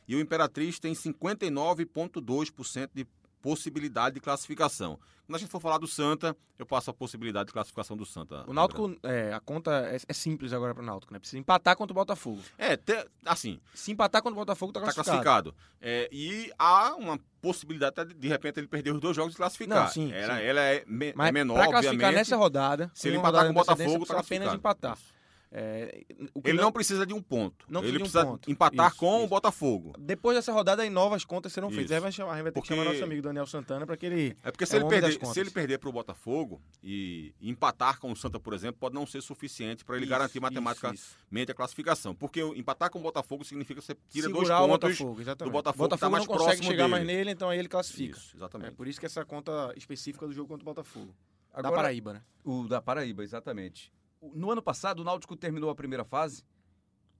E o Imperatriz tem 59,2% de possibilidade de classificação. Quando a gente for falar do Santa, eu passo a possibilidade de classificação do Santa. O Náutico, é, a conta é, é simples agora pro Náutico, né? Precisa empatar contra o Botafogo. É, te- assim, Se empatar contra o Botafogo, tá está classificado. classificado. É, e há uma possibilidade de, de repente ele perder os dois jogos e classificar. Não, sim, ela, sim. ela é, me- Mas é menor, pra classificar obviamente. nessa rodada, se ele empatar com o Botafogo, tá precisa apenas classificado. empatar. Isso. É, o que Ele não- não precisa de um ponto. Não ele precisa de um precisa ponto. empatar Isso, com o isso. Botafogo. Depois dessa rodada, aí novas contas serão feitas. Aí vai chamar, a gente vai ter Porque- que chamar nosso amigo Daniel Santana para que ele. É porque se, É ele o perder, se ele perder para o Botafogo e empatar com o Santa, por exemplo, pode não ser suficiente para ele Isso, garantir matematicamente isso. a classificação. Porque o- empatar com o Botafogo significa que você tira Segurar dois o pontos. Botafogo, exatamente. do Botafogo que tá mais não consegue próximo chegar mais dele. nele, então aí ele classifica. Isso, É exatamente. por isso que essa conta específica do jogo contra o Botafogo. da Agora, Paraíba, né? O da Paraíba, exatamente. No ano passado, o Náutico terminou a primeira fase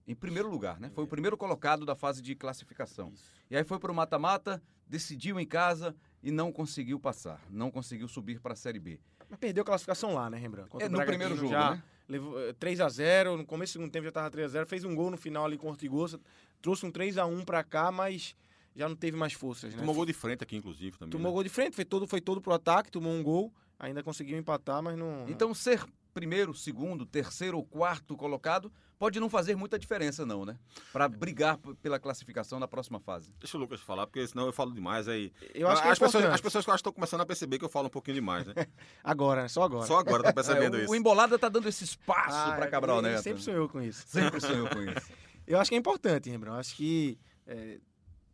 em primeiro lugar, né? Foi o primeiro colocado da fase de classificação. E aí foi para o mata-mata, decidiu em casa e não conseguiu passar, não conseguiu subir para a Série B. Mas perdeu a classificação lá, né, Rembrandt? Contra É o no primeiro jogo, já né? Levou eh, 3x0, no começo do segundo tempo já tava 3x0, fez um gol no final ali com o Ortigosa, trouxe um 3x1 pra cá, mas já não teve mais forças, né? Tomou gol de frente aqui, inclusive, também. Tomou né? gol de frente, foi todo, foi todo pro ataque, tomou um gol, ainda conseguiu empatar, mas não. Então, ser primeiro, segundo, terceiro ou quarto colocado pode não fazer muita diferença, não, né? Para brigar pela classificação na próxima fase. Deixa o Lucas falar, porque senão eu falo demais aí. eu acho que é as, pessoas, importante. as pessoas estão começando a perceber que eu falo um pouquinho demais, né? Agora, né? Só agora. Só agora estão percebendo É, o, isso. o Embolada tá dando esse espaço Ah, para Cabral Neto. Sempre sonhou com isso. Sempre sonhou com isso. Eu acho que é importante, Rembrandt. Eu acho que. É,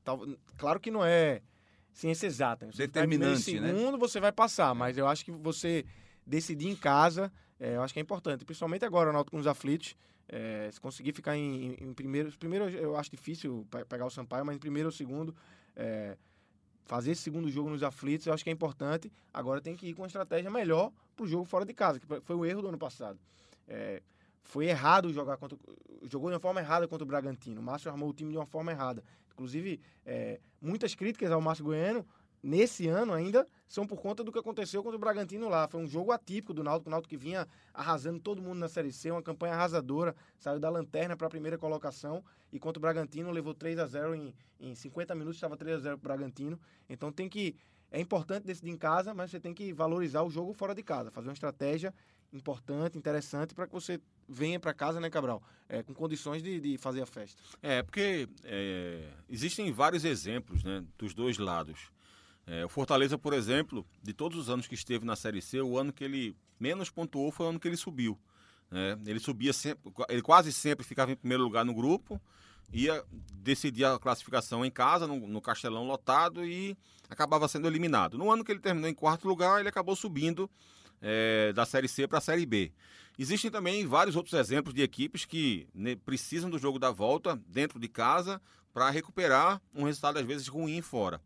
tal- claro que não é ciência exata. Você tá Determinante, né? segundo, você vai passar, mas eu acho que você decidir em casa, é, eu acho que é importante. Principalmente agora, o Náutico com os aflitos. é, se conseguir ficar em, em- primeiro. Primeiro eu acho difícil pe- pegar o Sampaio, mas em primeiro ou segundo. é, fazer esse segundo jogo nos aflitos, eu acho que é importante. Agora tem que ir com uma estratégia melhor para o jogo fora de casa, que foi o erro do ano passado. É, foi errado jogar contra. Jogou de uma forma errada contra o Bragantino. O Márcio armou o time de uma forma errada. Inclusive, é, muitas críticas ao Márcio Goiano nesse ano ainda são por conta do que aconteceu contra o Bragantino lá. Foi um jogo atípico do Náutico, o Náutico que vinha arrasando todo mundo na Série C, uma campanha arrasadora, saiu da lanterna para a primeira colocação e contra o Bragantino levou 3 a 0 em, em 50 minutos, estava 3 a 0 para o Bragantino. Então tem que é importante decidir em casa, mas você tem que valorizar o jogo fora de casa, fazer uma estratégia importante, interessante para que você venha para casa, né, Cabral? É, com condições de, de fazer a festa. É, porque é, existem vários exemplos né, dos dois lados. É, o Fortaleza, por exemplo, de todos os anos que esteve na Série C, o ano que ele menos pontuou foi o ano que ele subiu. Né? Ele subia sempre, ele quase sempre ficava em primeiro lugar no grupo, ia decidir a classificação em casa, no, no Castelão lotado e acabava sendo eliminado. No ano que ele terminou em quarto lugar, ele acabou subindo é, da Série C para a Série B. Existem também vários outros exemplos de equipes que né, precisam do jogo da volta dentro de casa para recuperar um resultado às vezes ruim fora.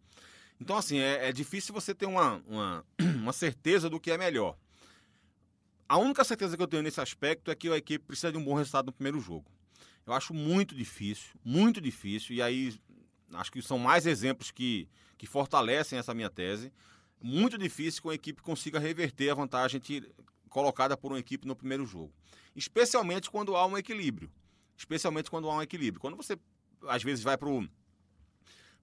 Então, assim, é, é difícil você ter uma, uma, uma, certeza do que é melhor. A única certeza que eu tenho nesse aspecto é que a equipe precisa de um bom resultado no primeiro jogo. Eu acho muito difícil, muito difícil, e aí acho que são mais exemplos que, que fortalecem essa minha tese. Muito difícil que uma equipe consiga reverter a vantagem colocada por uma equipe no primeiro jogo. Especialmente quando há um equilíbrio. Especialmente quando há um equilíbrio. Quando você, às vezes, vai para o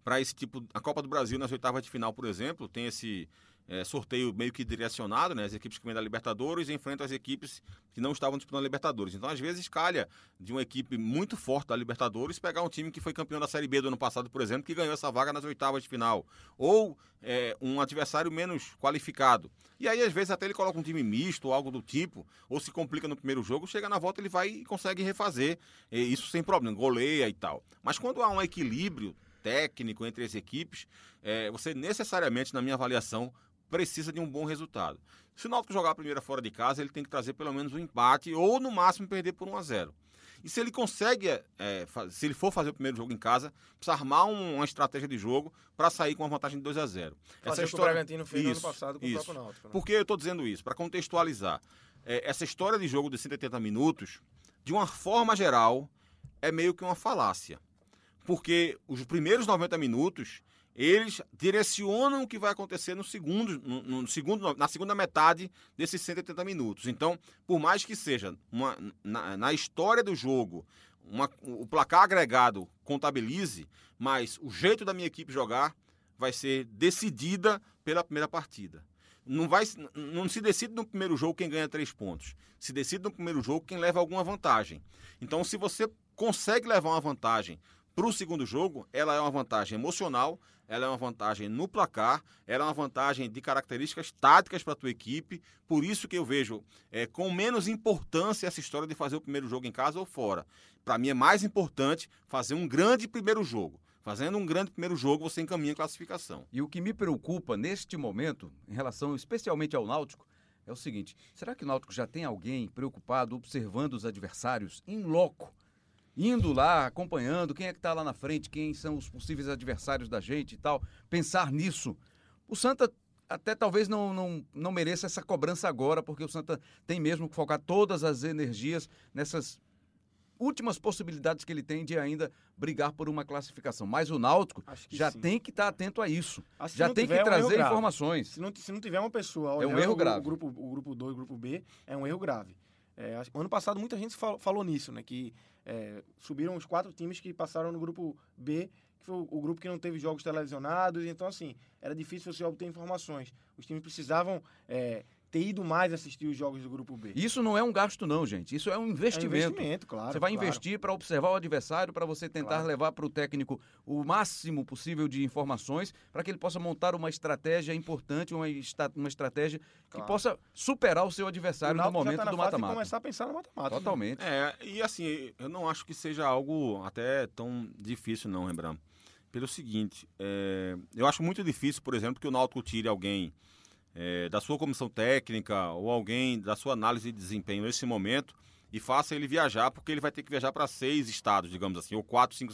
para esse tipo. A Copa do Brasil, nas oitavas de final, por exemplo, tem esse é, sorteio meio que direcionado, né? As equipes que vêm da Libertadores enfrentam as equipes que não estavam disputando a Libertadores. Então, às vezes, calha de uma equipe muito forte da Libertadores pegar um time que foi campeão da Série B do ano passado, por exemplo, que ganhou essa vaga nas oitavas de final. Ou é, um adversário menos qualificado. E aí, às vezes, até ele coloca um time misto ou algo do tipo, ou se complica no primeiro jogo, chega na volta, ele vai e consegue refazer. E isso sem problema, goleia e tal. Mas quando há um equilíbrio técnico entre as equipes, é, você necessariamente, na minha avaliação, precisa de um bom resultado. Se o Náutico jogar a primeira fora de casa, ele tem que trazer pelo menos um empate ou, no máximo, perder por 1 a 0 e se ele consegue, é, se ele for fazer o primeiro jogo em casa, precisa armar um, uma estratégia de jogo para sair com uma vantagem de 2 a 0 Fazer essa história... o Bragantino fez isso, no ano passado com isso. o próprio Náutico. Né? Por que eu estou dizendo isso? Para contextualizar. É, essa história de jogo de 180 minutos, de uma forma geral, é meio que uma falácia porque os primeiros 90 minutos eles direcionam o que vai acontecer no segundo, no, no, segundo, na segunda metade desses 180 minutos. Então, por mais que seja uma, na, na história do jogo, uma, o placar agregado contabilize, mas o jeito da minha equipe jogar vai ser decidida pela primeira partida. Não, vai, não se decide no primeiro jogo quem ganha três pontos. Se decide no primeiro jogo quem leva alguma vantagem. Então, se você consegue levar uma vantagem para o segundo jogo, ela é uma vantagem emocional, ela é uma vantagem no placar, ela é uma vantagem de características táticas para a tua equipe. Por isso que eu vejo é, com menos importância essa história de fazer o primeiro jogo em casa ou fora. Para mim é mais importante fazer um grande primeiro jogo. Fazendo um grande primeiro jogo, você encaminha a classificação. E o que me preocupa neste momento, em relação especialmente ao Náutico, é o seguinte: será que o Náutico já tem alguém preocupado observando os adversários em loco? Indo lá, acompanhando quem é que está lá na frente, quem são os possíveis adversários da gente e tal, pensar nisso. O Santa até talvez não, não, não mereça essa cobrança agora, porque o Santa tem mesmo que focar todas as energias nessas últimas possibilidades que ele tem de ainda brigar por uma classificação. Mas o Náutico já sim. tem que estar tá atento a isso. já tem que é trazer um informações. Se não, se não tiver uma pessoa olhando é um erro grave. o grupo o grupo 2, o grupo B, é um erro grave. É, ano passado muita gente falou, falou nisso, né? Que é, subiram os quatro times que passaram no grupo B, que foi o, o, grupo que não teve jogos televisionados. Então, assim, era difícil você obter informações. Os times precisavam é, ter ido mais assistir os jogos do grupo B. Isso não é um gasto, não, gente. Isso é um investimento. É um investimento, claro. Você vai claro. investir para observar o adversário, para você tentar claro. levar para o técnico o máximo possível de informações, para que ele possa montar uma estratégia importante, uma, uma estratégia claro. que possa superar o seu adversário o no momento tá do mata-mata. começar a pensar no mata-mata. Totalmente. Né? É, e assim, eu não acho que seja algo até tão difícil, não, Rembrandt. Pelo seguinte, é, eu acho muito difícil, por exemplo, que o Náutico tire alguém é, da sua comissão técnica ou alguém da sua análise de desempenho nesse momento e faça ele viajar, porque ele vai ter que viajar para seis estados, digamos assim, ou quatro, cinco,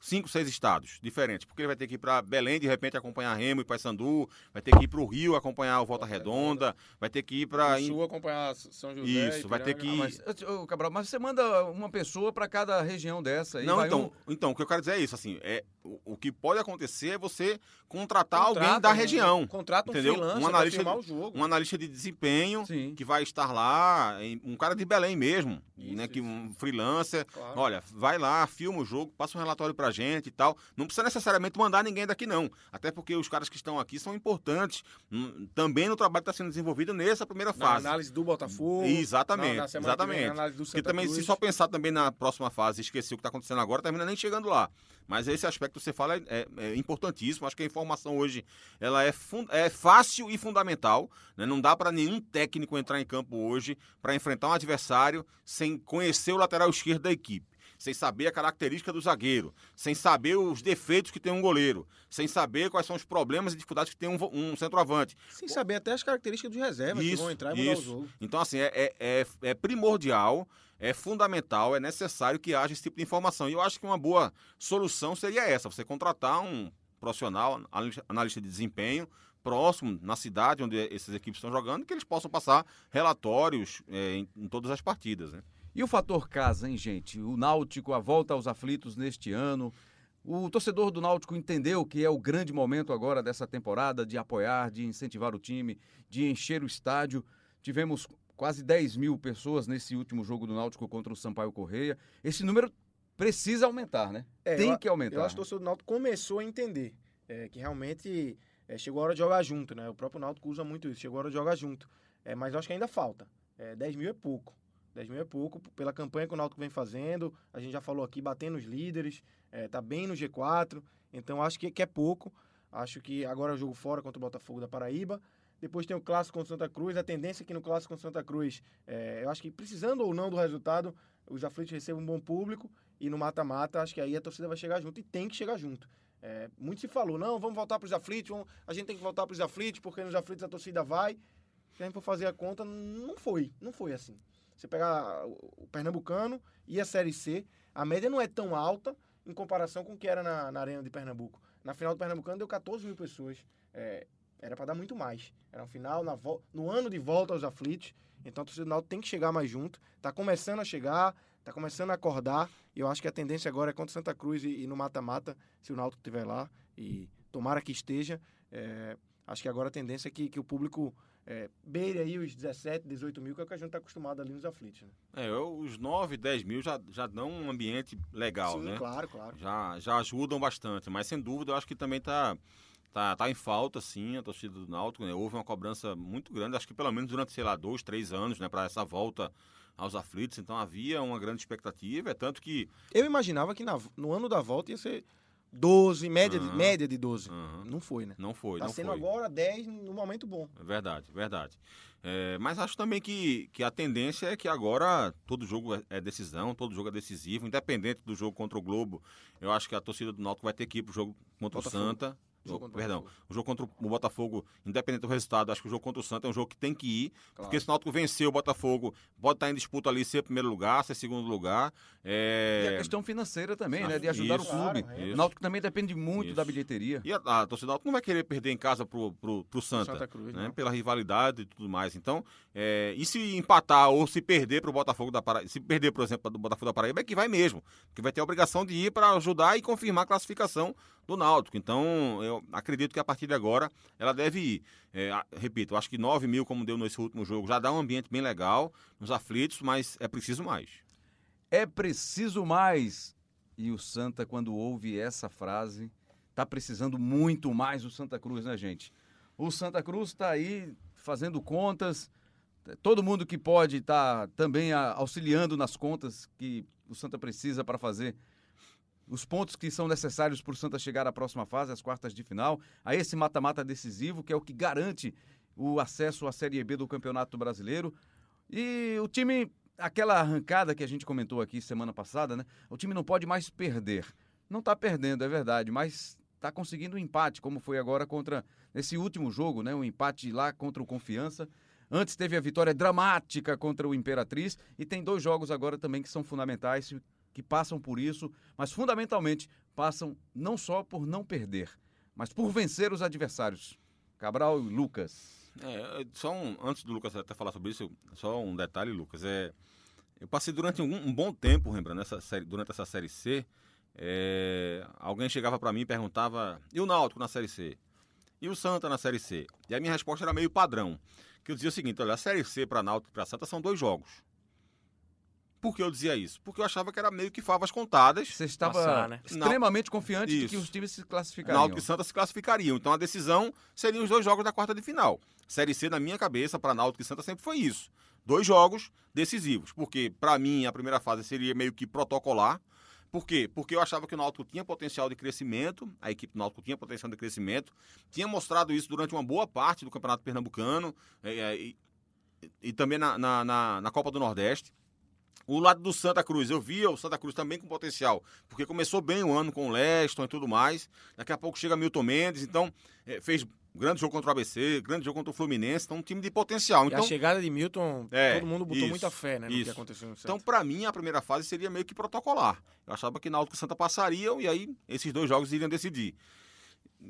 cinco, seis estados diferentes, porque ele vai ter que ir para Belém, de repente, acompanhar Remo e Paysandu, vai ter que ir para o Rio acompanhar o Volta Redonda, vai ter que ir para... Sul acompanhar São José Isso, vai ter que Ah, ir... mas, ô, Cabral, mas você manda uma pessoa para cada região dessa. Não, então, um- então, o que eu quero dizer é isso, assim, é, o, o que pode acontecer é você contratar alguém Contrata, da né? região, Contrata um entendeu? freelancer Um analista de- o jogo. um analista de desempenho Sim. que vai estar lá, um cara de Belém mesmo, Isso, né, que isso. um freelancer, Claro. olha, vai lá, filma o jogo, passa um relatório pra gente e tal. Não precisa necessariamente mandar ninguém daqui não, até porque os caras que estão aqui são importantes hum, também no trabalho que está sendo desenvolvido nessa primeira Na fase. análise do Botafogo. Exatamente, na, na semana que vem, exatamente. na análise do Porque Santa também, se Cruz. só pensar também na próxima fase e esquecer o que está acontecendo agora, termina nem chegando lá. Mas esse aspecto que você fala é, é- é importantíssimo. Acho que a informação hoje ela é, é fácil e fundamental. né? Não dá para nenhum técnico entrar em campo hoje para enfrentar um adversário sem conhecer o lateral esquerdo da equipe. Sem saber a característica do zagueiro, sem saber os defeitos que tem um goleiro, sem saber quais são os problemas e dificuldades que tem um, um centroavante. Sem saber até as características dos reservas que Isso, vão entrar e mudar o isso. jogo. Então, assim, é, é, é, é primordial, é fundamental, é necessário que haja esse tipo de informação. E eu acho que uma boa solução seria essa: você contratar um profissional, analista- analista de desempenho, próximo, na cidade onde essas equipes estão jogando, que eles possam passar relatórios é, em, em todas as partidas. Né? E o fator casa, hein, gente? O Náutico, a volta aos aflitos neste ano. O torcedor do Náutico entendeu que é o grande momento agora dessa temporada de apoiar, de incentivar o time, de encher o estádio. Tivemos quase 10 mil pessoas nesse último jogo do Náutico contra o Sampaio Correia. Esse número precisa aumentar, né? É, Tem eu- que aumentar. Eu acho que o torcedor do Náutico começou a entender é, que realmente é, chegou a hora de jogar junto, né? O próprio Náutico usa muito isso, chegou a hora de jogar junto. É, mas eu acho que ainda falta. É, 10 mil é pouco. 10 mil é pouco pela campanha que o Náutico vem fazendo. A gente já falou aqui, batendo os líderes, é, tá bem no G4. Então acho que, que é pouco. Acho que agora é o jogo fora contra o Botafogo da Paraíba. Depois tem o clássico contra o Santa Cruz. A tendência é que no clássico contra o Santa Cruz, é, eu acho que precisando ou não do resultado, os aflitos recebam um bom público. E no mata-mata, acho que aí a torcida vai chegar junto e tem que chegar junto. É, muito se falou, não, vamos voltar para os aflitos, vamos- a gente tem que voltar para os aflitos, porque nos aflitos a torcida vai. Se a gente for fazer a conta, não foi, não foi assim. Você pegar o o Pernambucano e a Série C, a média não é tão alta em comparação com o que era na, na Arena de Pernambuco. Na final do Pernambucano deu 14 mil pessoas. É, era para dar muito mais. Era um final na no ano de volta aos aflitos. Então do Náutico tem que chegar mais junto. Tá começando a chegar, tá começando a acordar. E eu acho que a tendência agora é contra Santa Cruz e, e no mata-mata, se o Náutico estiver lá. E tomara que esteja. é, acho que agora a tendência é que, que o público é, beire aí os 17, 18 mil, que é o que a gente está acostumado ali nos aflitos. Né? É, eu- os 9, 10 mil já, já dão um ambiente legal, Sim, né? claro, claro. já, já ajudam bastante. Mas sem dúvida, eu acho que também tá, tá, tá em falta, sim, a torcida do Náutico. Né? Houve uma cobrança muito grande, acho que pelo menos durante, sei lá, dois, três anos, né, para essa volta aos aflitos. Então havia uma grande expectativa. É tanto que. Eu imaginava que na- no ano da volta ia ser 12, média, de, Aham. média de 12. aham, Não foi, né? não foi, tá não sendo foi. agora 10 no momento bom. É Verdade, verdade. É, mas acho também que, que a tendência é que agora todo jogo é, é decisão, todo jogo é decisivo, independente do jogo contra o Globo. Eu acho que a torcida do Náutico vai ter que ir pro jogo contra Botafogo. o Santa. Jogo o perdão, Botafogo. o jogo contra o Botafogo, independente do resultado, acho que o jogo contra o Santa é um jogo que tem que ir. Claro. Porque se o Náutico vencer o Botafogo, pode estar em disputa ali ser primeiro lugar, ser segundo lugar. É... E a questão financeira também, Ah, né? De ajudar isso. o clube. Claro, isso. O Náutico também depende muito Isso. da bilheteria. E a, a torcida Náutico não vai querer perder em casa pro, pro, pro Santa. Santa Cruz, né? Pela rivalidade e tudo mais. Então, é, e se empatar ou se perder pro Botafogo da Paraíba, se perder, por exemplo, do Botafogo da Paraíba, é que vai mesmo. Que vai ter a obrigação de ir para ajudar e confirmar a classificação do Náutico. Então, eu acredito que a partir de agora ela deve ir. É, repito, acho que 9 mil, como deu nesse último jogo, já dá um ambiente bem legal nos aflitos, mas é preciso mais. É preciso mais. E o Santa, quando ouve essa frase, tá precisando muito mais o Santa Cruz, né, gente? O Santa Cruz está aí fazendo contas. Todo mundo que pode está também auxiliando nas contas que o Santa precisa para fazer os pontos que são necessários para o Santa chegar à próxima fase, às quartas de final, a esse mata-mata decisivo, que é o que garante o acesso à Série B do Campeonato Brasileiro. E o time, aquela arrancada que a gente comentou aqui semana passada, né? O time não pode mais perder. Não está perdendo, é verdade, mas está conseguindo um empate, como foi agora contra nesse último jogo, né? Um empate lá contra o Confiança. Antes teve a vitória dramática contra o Imperatriz e tem dois jogos agora também que são fundamentais que passam por isso, mas fundamentalmente passam não só por não perder, mas por vencer os adversários. Cabral e Lucas. É, só um, antes do Lucas até falar sobre isso, só um detalhe, Lucas. É, eu passei durante um, um bom tempo, lembra, nessa série, durante essa série C. É, alguém chegava para mim e perguntava: e o Náutico na série C? E o Santa na série C? E a minha resposta era meio padrão. Que eu dizia o seguinte: olha, a série C para Náutico e para Santa são dois jogos. Por que eu dizia isso? Porque eu achava que era meio que favas contadas. Você estava Passar, né? extremamente confiante de Isso. que os times se classificariam. Náutico e Santa se classificariam. Então a decisão seriam os dois jogos da quarta de final. Série C, na minha cabeça, para Náutico e Santa sempre foi isso. Dois jogos decisivos. Porque, para mim, a primeira fase seria meio que protocolar. Por quê? Porque eu achava que o Náutico tinha potencial de crescimento, a equipe do Náutico tinha potencial de crescimento, tinha mostrado isso durante uma boa parte do Campeonato Pernambucano é, é, e, e também na, na, na, na Copa do Nordeste. O lado do Santa Cruz, eu via o Santa Cruz também com potencial, porque começou bem o ano com o Leston e tudo mais. Daqui a pouco chega Milton Mendes, então é, fez grande jogo contra o ABC, grande jogo contra o Fluminense, então um time de potencial. E Então, a chegada de Milton, É, todo mundo botou isso, muita fé né, no que isso. aconteceu no então Santos. para mim, a primeira fase seria meio que protocolar. Eu achava que Náutico e Santa passariam e aí esses dois jogos iriam decidir.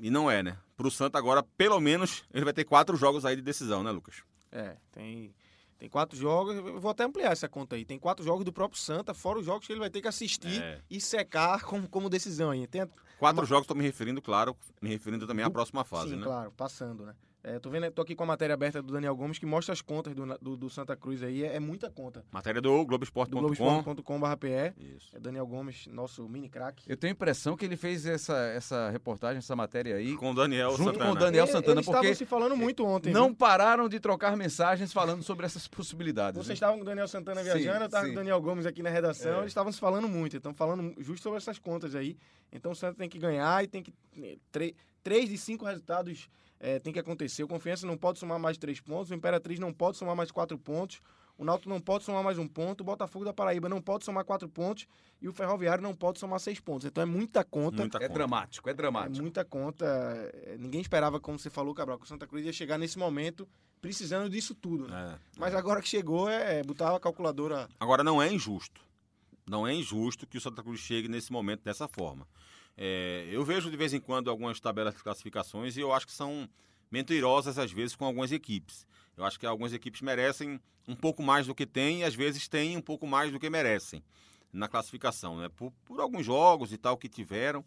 E não é, né? Pro Santa agora, pelo menos, ele vai ter quatro jogos aí de decisão, né, Lucas? É, tem, tem quatro jogos, eu vou até ampliar essa conta aí. Tem quatro jogos do próprio Santa, fora os jogos que ele vai ter que assistir É. e secar como, como decisão aí. Tem, Quatro jogos, estou me referindo, claro, me referindo também à próxima fase, sim, né? claro, passando, né? É, tô vendo, tô aqui com a matéria aberta do Daniel Gomes que mostra as contas do, do, do Santa Cruz aí, é, é muita conta. Matéria do Do Globoesporte.com. Globoesporte.com.br. Isso. É Daniel Gomes, nosso mini craque. Eu tenho a impressão que ele fez essa, essa reportagem, essa matéria aí, Com o Daniel Junto Santana. com o Daniel Santana, eles estavam porque se falando muito ontem. não viu? pararam de trocar mensagens falando sobre essas possibilidades. Vocês né? estavam com o Daniel Santana Sim, viajando, eu estava com sim. o Daniel Gomes aqui na redação, É. eles estavam se falando muito, então falando justo sobre essas contas aí. Então o Santos tem que ganhar e tem que. tre- três de cinco resultados eh, tem que acontecer. O Confiança não pode somar mais três pontos, o Imperatriz não pode somar mais quatro pontos, o Náutico não pode somar mais um ponto, o Botafogo da Paraíba não pode somar quatro pontos e o Ferroviário não pode somar seis pontos. Então é muita conta. Muita É conta. dramático, é É dramático. muita conta. é, Ninguém esperava, como você falou, Cabral, que o Santa Cruz ia chegar nesse momento precisando disso tudo, né? É. Mas agora que chegou, é botar a calculadora. Agora, não é injusto. Não é injusto que o Santa Cruz chegue nesse momento dessa forma. É, eu vejo de vez em quando algumas tabelas de classificações e eu acho que são mentirosas às vezes com algumas equipes. Eu acho que algumas equipes merecem um pouco mais do que têm e às vezes têm um pouco mais do que merecem na classificação, né? Por, por alguns jogos e tal que tiveram.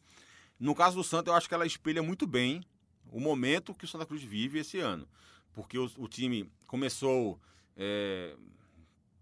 No caso do Santa, eu acho que ela espelha muito bem o momento que o Santa Cruz vive esse ano. Porque o, o time começou é,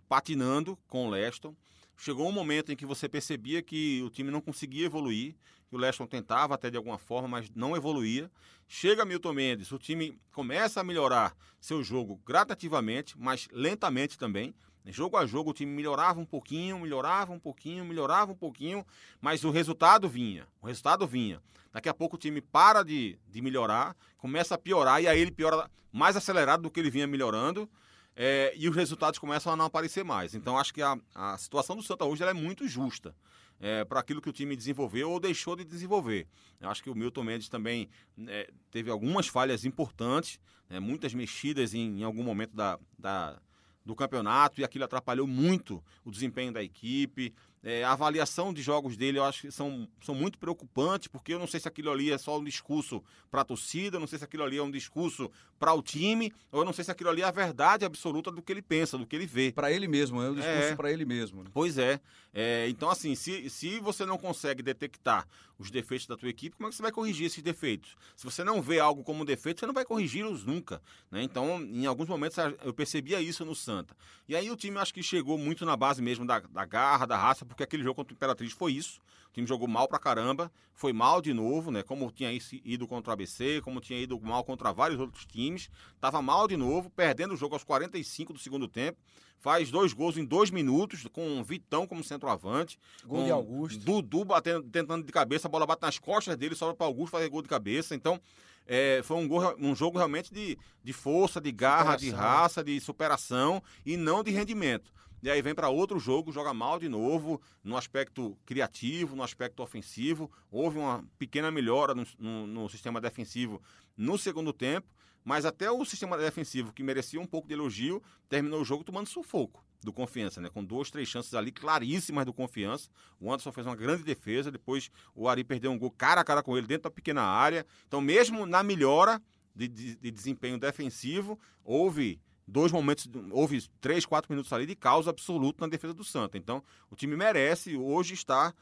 patinando com o Leston. Chegou um momento em que você percebia que o time não conseguia evoluir, que o Leston tentava até de alguma forma, mas não evoluía. Chega Milton Mendes, o time começa a melhorar seu jogo gradativamente, mas lentamente também. Jogo a jogo o time melhorava um pouquinho, melhorava um pouquinho, melhorava um pouquinho, mas o resultado vinha, o resultado vinha. Daqui a pouco o time para de, de melhorar, começa a piorar e aí ele piora mais acelerado do que ele vinha melhorando é, e os resultados começam a não aparecer mais. Então acho que a, a situação do Santa hoje é muito justa é, para aquilo que o time desenvolveu ou deixou de desenvolver. Eu acho que o Milton Mendes também é, teve algumas falhas importantes, né, muitas mexidas em, em algum momento da, da, do campeonato e aquilo atrapalhou muito o desempenho da equipe. É, a avaliação de jogos dele eu acho que são, são muito preocupantes, porque eu não sei se aquilo ali é só um discurso para a torcida, eu não sei se aquilo ali é um discurso para o time, ou eu não sei se aquilo ali é a verdade absoluta do que ele pensa, do que ele vê. Para ele mesmo, é um discurso É. para ele mesmo. né? Pois é. É, então, assim, se, se você não consegue detectar os defeitos da tua equipe, como é que você vai corrigir esses defeitos? Se você não vê algo como defeito, você não vai corrigi-los nunca. Né? Então, em alguns momentos, eu percebia isso no Santa. E aí o time acho que chegou muito na base mesmo da, da garra, da raça, porque aquele jogo contra o Imperatriz foi isso. O time jogou mal pra caramba, foi mal de novo, né? Como tinha ido contra o ABC, como tinha ido mal contra vários outros times. Tava mal de novo, perdendo o jogo aos 45 do segundo tempo. Faz dois gols em dois minutos, com o Vitão como centroavante. Gol de Augusto. Dudu batendo, tentando de cabeça, a bola bate nas costas dele, sobra para Augusto fazer gol de cabeça. Então, é, foi um, gol- um jogo realmente de, de força, de garra, de Superação. raça, de superação e não de rendimento. E aí vem para outro jogo, joga mal de novo, no aspecto criativo, no aspecto ofensivo. Houve uma pequena melhora no, no- no sistema defensivo no segundo tempo, mas até o sistema defensivo, que merecia um pouco de elogio, terminou o jogo tomando sufoco. do Confiança, né? Com duas, três chances ali claríssimas do Confiança. O Anderson fez uma grande defesa, depois o Ari perdeu um gol cara a cara com ele dentro da pequena área. Então, mesmo na melhora de, de, de desempenho defensivo, houve dois momentos, houve três, quatro minutos ali de causa absoluta na defesa do Santa. Então, o time merece hoje estar,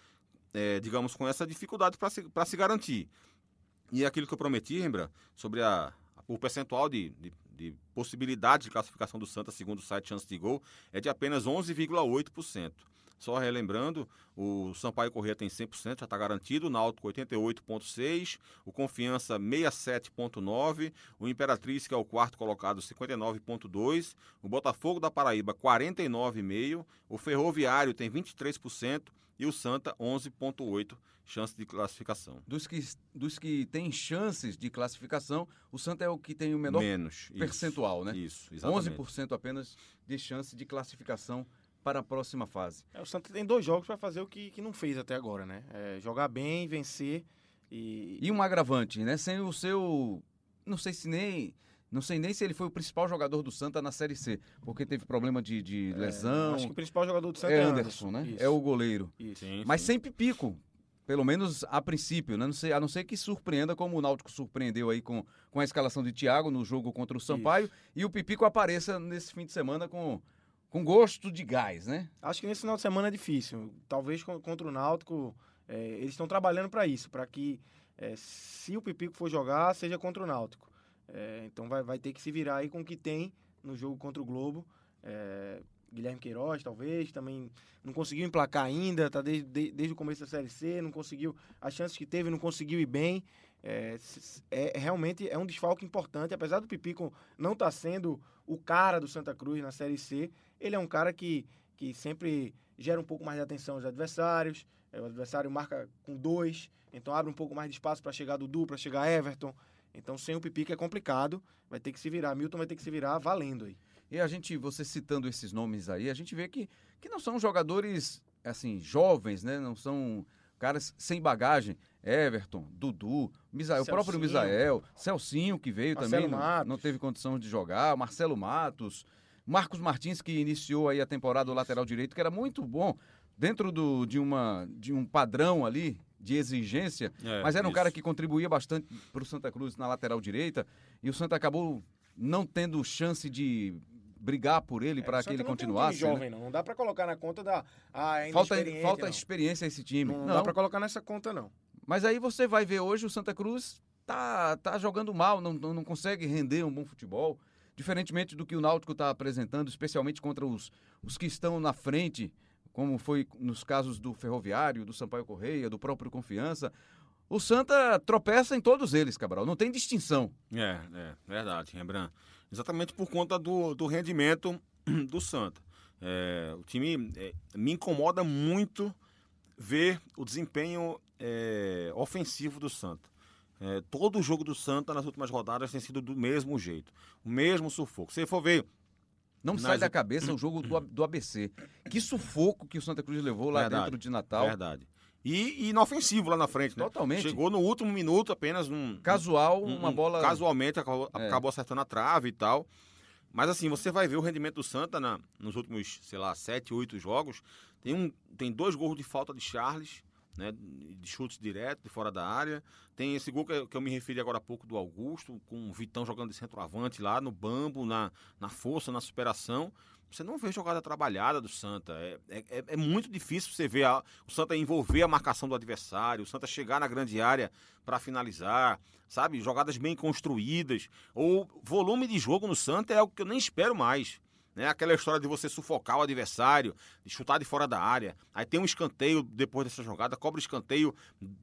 é, digamos, com essa dificuldade para se, se garantir. E aquilo que eu prometi, lembra, sobre a, o percentual de, de, de possibilidade de classificação do Santa, segundo o site Chance de Gol, é de apenas 11,8%. Só relembrando, o Sampaio Corrêa tem 100%, já está garantido, o Náutico 88,6%, o Confiança 67,9%, o Imperatriz, que é o quarto colocado, 59,2%, o Botafogo da Paraíba 49,5%, o Ferroviário tem 23% e o Santa 11,8% chance de classificação. Dos que, dos que têm chances de classificação, o Santa é o que tem o menor Menos, percentual, isso, né? Isso, exatamente. 11% apenas de chance de classificação para a próxima fase. É, o Santa tem dois jogos para fazer o que, que não fez até agora, né? É, jogar bem, vencer e... E um agravante, né? Sem o seu... Não sei se nem... Não sei nem se ele foi o principal jogador do Santa na Série C, porque teve problema de, de lesão. É, acho que o principal jogador do Santa é é Anderson, né? Isso. É o goleiro. Isso. Sim, Mas sim. sem pipico. Pelo menos a princípio, né? Não sei- a não ser que surpreenda, como o Náutico surpreendeu aí com, com a escalação de Thiago no jogo contra o Sampaio, e o Pipico apareça nesse fim de semana com, com gosto de gás, né? Acho que nesse final de semana é difícil. Talvez con- contra o Náutico, é, eles estão trabalhando para isso, para que é, se o Pipico for jogar, seja contra o Náutico. É, então vai, vai ter que se virar aí com o que tem no jogo contra o Globo. É, Guilherme Queiroz, talvez, também não conseguiu emplacar ainda, tá desde, de- desde o começo da Série C, não conseguiu, as chances que teve, não conseguiu ir bem. É, é- realmente é um desfalque importante, apesar do Pipico não estar sendo o cara do Santa Cruz na Série C, ele é um cara que, que sempre gera um pouco mais de atenção aos adversários, é, o adversário marca com dois, então abre um pouco mais de espaço para chegar Dudu, para chegar Everton. Então sem o Pipico é complicado, vai ter que se virar, Milton vai ter que se virar valendo aí. E a gente, você citando esses nomes aí, a gente vê que, que não são jogadores, assim, jovens, né? Não são caras sem bagagem. Everton, Dudu, Misael, o próprio. Misael, Celcinho, que veio Marcelo também, Matos. não teve condição de jogar, Marcelo Matos, Marcos Martins, que iniciou aí a temporada do lateral direito, que era muito bom dentro do, de, uma, de um padrão ali de exigência, É, mas era um isso. cara que contribuía bastante para o Santa Cruz na lateral direita, e o Santa acabou não tendo chance de brigar por ele para É, só que ele não tem um continuasse. time né? jovem, não. Não dá para colocar na conta da ah, Falta, inexperiente, falta não. experiência a esse time. Não, Não, dá para colocar nessa conta, não. Mas aí você vai ver hoje o Santa Cruz tá, tá jogando mal, não, não não consegue render um bom futebol. Diferentemente do que o Náutico está apresentando, especialmente contra os, os que estão na frente, como foi nos casos do Ferroviário, do Sampaio Correia, do próprio Confiança. O Santa tropeça em todos eles, Cabral. Não tem distinção. É, é, verdade, Rembrandt. Exatamente por conta do, do rendimento do Santa. É, o time é, me incomoda muito ver o desempenho é, ofensivo do Santa. É, todo o jogo do Santa nas últimas rodadas tem sido do mesmo jeito, o mesmo sufoco. Se for ver, Não Mas sai da cabeça o jogo do, do ABC. Que sufoco que o Santa Cruz levou lá Verdade, dentro de Natal. verdade. E, inofensivo lá na frente, né? Totalmente. Chegou no último minuto apenas num, Casual, um- uma um- bola. Casualmente acabou, É. acabou acertando a trave e tal. Mas assim, você vai ver o rendimento do Santa na- nos últimos, sei lá, sete, oito jogos. Tem, um, tem dois gols de falta de Charles, né? De chutes direto, de fora da área. Tem esse gol que, eu- que eu me referi agora há pouco do Augusto, com o Vitão jogando de centroavante lá no bambo, na, na força, na superação. Você não vê jogada trabalhada do Santa. É, é, é- é muito difícil você ver a- o Santa envolver a marcação do adversário, o Santa chegar na grande área para finalizar, sabe? Jogadas bem construídas. Ou volume de jogo no Santa é algo que eu nem espero mais. Né? Aquela história de você sufocar o adversário, de chutar de fora da área. Aí tem um escanteio depois dessa jogada, cobra o escanteio,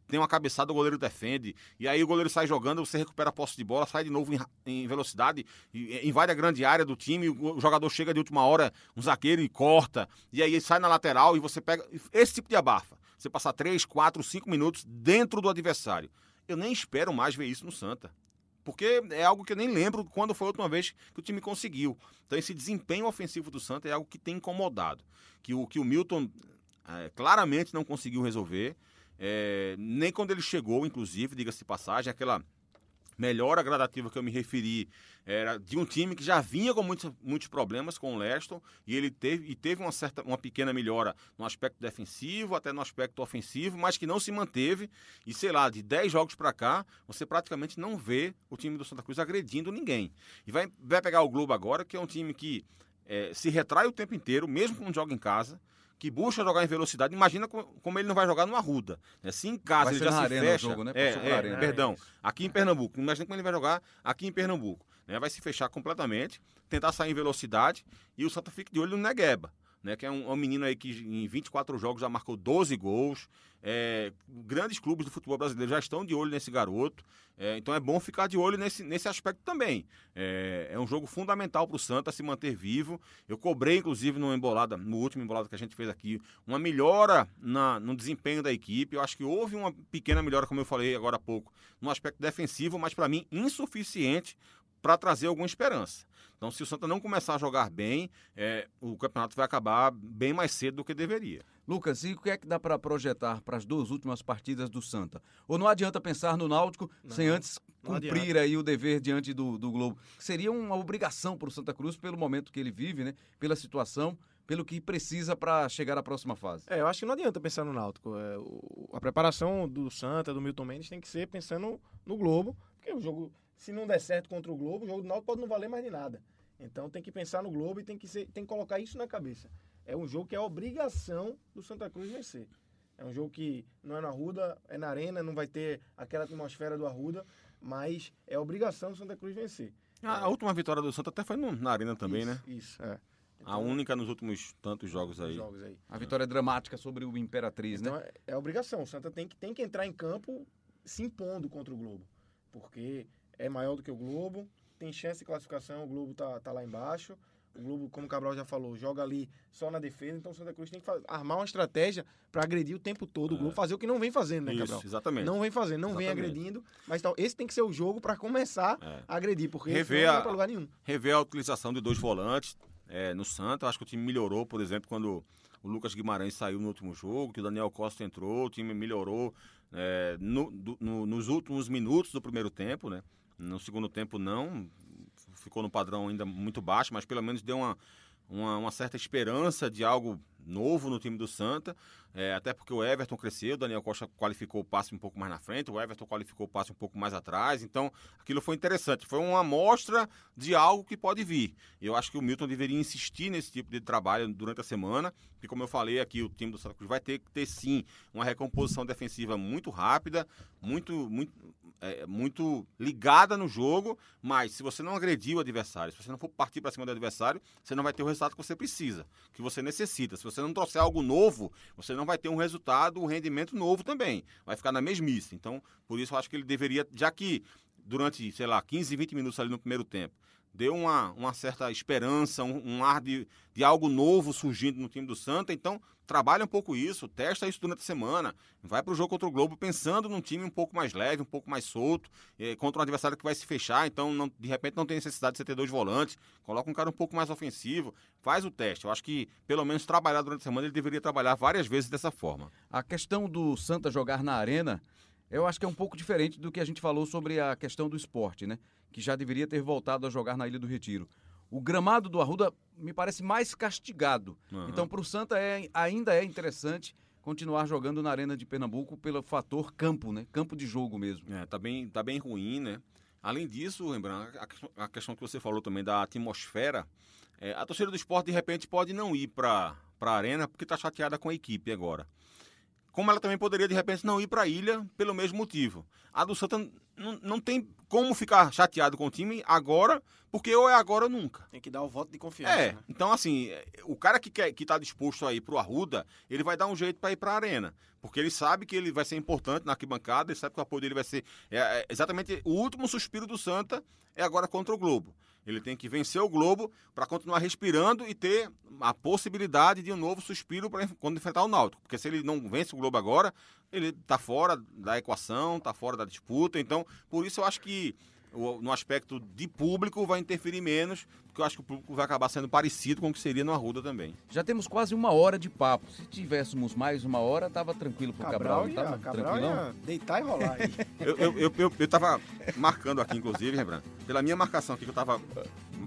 tem uma cabeçada, o goleiro defende. E aí o goleiro sai jogando, você recupera a posse de bola, sai de novo em, em velocidade, invade a grande área do time, o jogador chega de última hora, um zagueiro e corta. E aí sai na lateral e você pega. Esse tipo de abafa. Você passar 3, 4, 5 minutos dentro do adversário. Eu nem espero mais ver isso no Santa. Porque é algo que eu nem lembro quando foi a última vez que o time conseguiu. Então esse desempenho ofensivo do Santa é algo que tem incomodado. Que o, que o Milton é, claramente não conseguiu resolver. É, nem quando ele chegou, inclusive, diga-se de passagem, aquela melhora gradativa que eu me referi era de um time que já vinha com muitos, muitos problemas com o Leston e ele teve, e teve uma, certa, uma pequena melhora no aspecto defensivo, até no aspecto ofensivo, mas que não se manteve. E sei lá, de 10 jogos para cá, você praticamente não vê o time do Santa Cruz agredindo ninguém. E vai, vai pegar o Globo agora, que é um time que é, se retrai o tempo inteiro, mesmo quando joga em casa que busca jogar em velocidade, imagina como ele não vai jogar numa ruda. Né? Se em casa vai ele já se fecha. Jogo, né? é, é, perdão, aqui em Pernambuco. Imagina como ele vai jogar aqui em Pernambuco. Né? Vai se fechar completamente, tentar sair em velocidade e o Santa fica de olho no Negueba né, que é um, um, menino aí que em 24 jogos já marcou 12 gols. É, grandes clubes do futebol brasileiro já estão de olho nesse garoto. É, então é bom ficar de olho nesse, nesse aspecto também. É, é um jogo fundamental para o Santa se manter vivo. Eu cobrei, inclusive, no embolada, no último embolada que a gente fez aqui, uma melhora na, no desempenho da equipe. Eu acho que houve uma pequena melhora, como eu falei agora há pouco, no aspecto defensivo, mas para mim insuficiente para trazer alguma esperança. Então, se o Santa não começar a jogar bem, é, o campeonato vai acabar bem mais cedo do que deveria. Lucas, e o que é que dá para projetar para as duas últimas partidas do Santa? Ou não adianta pensar no Náutico não, sem antes cumprir adianta. aí o dever diante do, do Globo? Seria uma obrigação para o Santa Cruz pelo momento que ele vive, né? Pela situação, pelo que precisa para chegar à próxima fase. É, eu acho que não adianta pensar no Náutico. É, o, a preparação do Santa, do Milton Mendes, tem que ser pensando no Globo, porque o jogo se não der certo contra o Globo, o jogo do Náutico pode não valer mais de nada. Então tem que pensar no Globo e tem que, ser, tem que colocar isso na cabeça. É um jogo que é obrigação do Santa Cruz vencer. É um jogo que não é na Arruda, é na Arena, não vai ter aquela atmosfera do Arruda, mas é obrigação do Santa Cruz vencer. A, a última vitória do Santa até foi no, na Arena também, isso, né? Isso, é. Então, a única nos últimos tantos jogos aí. jogos aí. A vitória é dramática sobre o Imperatriz, então, né? É, é obrigação. O Santa tem que, tem que entrar em campo se impondo contra o Globo. Porque é maior do que o Globo, tem chance de classificação, o Globo tá, tá lá embaixo. O Globo, como o Cabral já falou, joga ali só na defesa, então o Santa Cruz tem que armar uma estratégia para agredir o tempo todo o Globo, é. fazer o que não vem fazendo, né, Cabral? Isso, exatamente. Não vem fazendo, não exatamente. vem agredindo, mas tal, esse tem que ser o jogo para começar é. a agredir, porque rever não vai lugar nenhum. Rever a utilização de dois volantes é, no Santa, acho que o time melhorou, por exemplo, quando o Lucas Guimarães saiu no último jogo, que o Daniel Costa entrou, o time melhorou é, no, do, no, nos últimos minutos do primeiro tempo, né? No segundo tempo, não. Ficou no padrão ainda muito baixo, mas pelo menos deu uma, uma, uma certa esperança de algo novo no time do Santa, é, até porque o Everton cresceu, o Daniel Costa qualificou o passe um pouco mais na frente, o Everton qualificou o passe um pouco mais atrás, então aquilo foi interessante, foi uma amostra de algo que pode vir. Eu acho que o Milton deveria insistir nesse tipo de trabalho durante a semana, porque como eu falei aqui, o time do Santa Cruz vai ter que ter sim uma recomposição defensiva muito rápida, muito, muito, é, muito ligada no jogo, mas se você não agredir o adversário, se você não for partir para cima do adversário, você não vai ter o resultado que você precisa, que você necessita. Se você não trouxer algo novo, você não vai ter um resultado, um rendimento novo também. Vai ficar na mesmice. Então, por isso eu acho que ele deveria, já que durante, sei lá, 15, 20 minutos ali no primeiro tempo, deu uma, uma certa esperança, um, um ar de, de algo novo surgindo no time do Santa. Então, trabalha um pouco isso, testa isso durante a semana, vai para o jogo contra o Globo pensando num time um pouco mais leve, um pouco mais solto, é, contra um adversário que vai se fechar, então não, de repente não tem necessidade de você ter dois volantes, coloca um cara um pouco mais ofensivo, faz o teste. Eu acho que pelo menos trabalhar durante a semana ele deveria trabalhar várias vezes dessa forma. A questão do Santa jogar na arena, eu acho que é um pouco diferente do que a gente falou sobre a questão do esporte, né? Que já deveria ter voltado a jogar na Ilha do Retiro. O gramado do Arruda me parece mais castigado. Uhum. Então, para o Santa é, ainda é interessante continuar jogando na Arena de Pernambuco pelo fator campo, né? Campo de jogo mesmo. É, tá bem, tá bem ruim, né? Além disso, lembrando, a, a questão que você falou também da atmosfera, é, a torcida do esporte de repente pode não ir para a arena porque está chateada com a equipe agora como ela também poderia de repente não ir para a ilha pelo mesmo motivo. A do Santa não, não tem como ficar chateado com o time agora, porque ou é agora ou nunca. Tem que dar o voto de confiança. É, né? então assim, o cara que quer, que está disposto a ir pro Arruda, ele vai dar um jeito para ir para a arena, porque ele sabe que ele vai ser importante na arquibancada, ele sabe que o apoio dele vai ser é, é exatamente o último suspiro do Santa é agora contra o Globo. Ele tem que vencer o Globo para continuar respirando e ter a possibilidade de um novo suspiro para quando enfrentar o Náutico. Porque se ele não vence o Globo agora, ele está fora da equação, está fora da disputa. Então, por isso eu acho que no aspecto de público vai interferir menos, porque eu acho que o público vai acabar sendo parecido com o que seria no Arruda também. Já temos quase uma hora de papo. Se tivéssemos mais uma hora, tava tranquilo pro Cabral. Cabral, não ia, tava Cabral tranquilão? ia deitar e rolar aí. Eu, eu, eu, eu, eu tava marcando aqui, inclusive, Rembrandt, pela minha marcação aqui que eu tava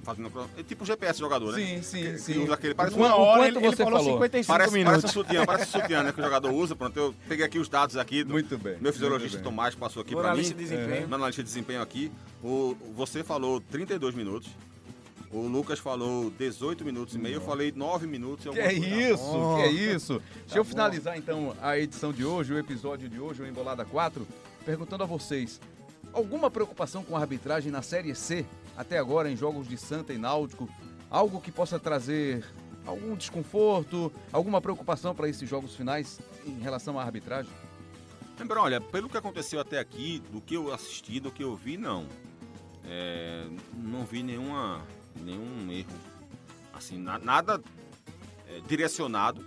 fazendo. É tipo GPS jogador, né? Sim, sim, Que- que sim. usa aquele- parece Uma hora ele, ele você falou falou? 55 Parece, minutos. parece sutiã, parece sutiã, né? Que o jogador usa. Pronto, eu peguei aqui os dados aqui. Do, Muito bem. Meu fisiologista bem. Tomás passou aqui na mim. de desempenho. Meu analista de desempenho aqui. O, você falou 32 minutos. O Lucas falou 18 minutos e meio. Eu falei 9 minutos e Que é isso, bom. que é isso. Deixa eu bom. finalizar então a edição de hoje, o episódio de hoje, o Embolada 4, perguntando a vocês: alguma preocupação com a arbitragem na Série C até agora em jogos de Santa e Náutico? Algo que possa trazer algum desconforto, alguma preocupação para esses jogos finais em relação à arbitragem? Lembra, olha, pelo que aconteceu até aqui, do que eu assisti, do que eu vi, não. É, não vi nenhuma, nenhum erro. Assim, na- nada é, direcionado.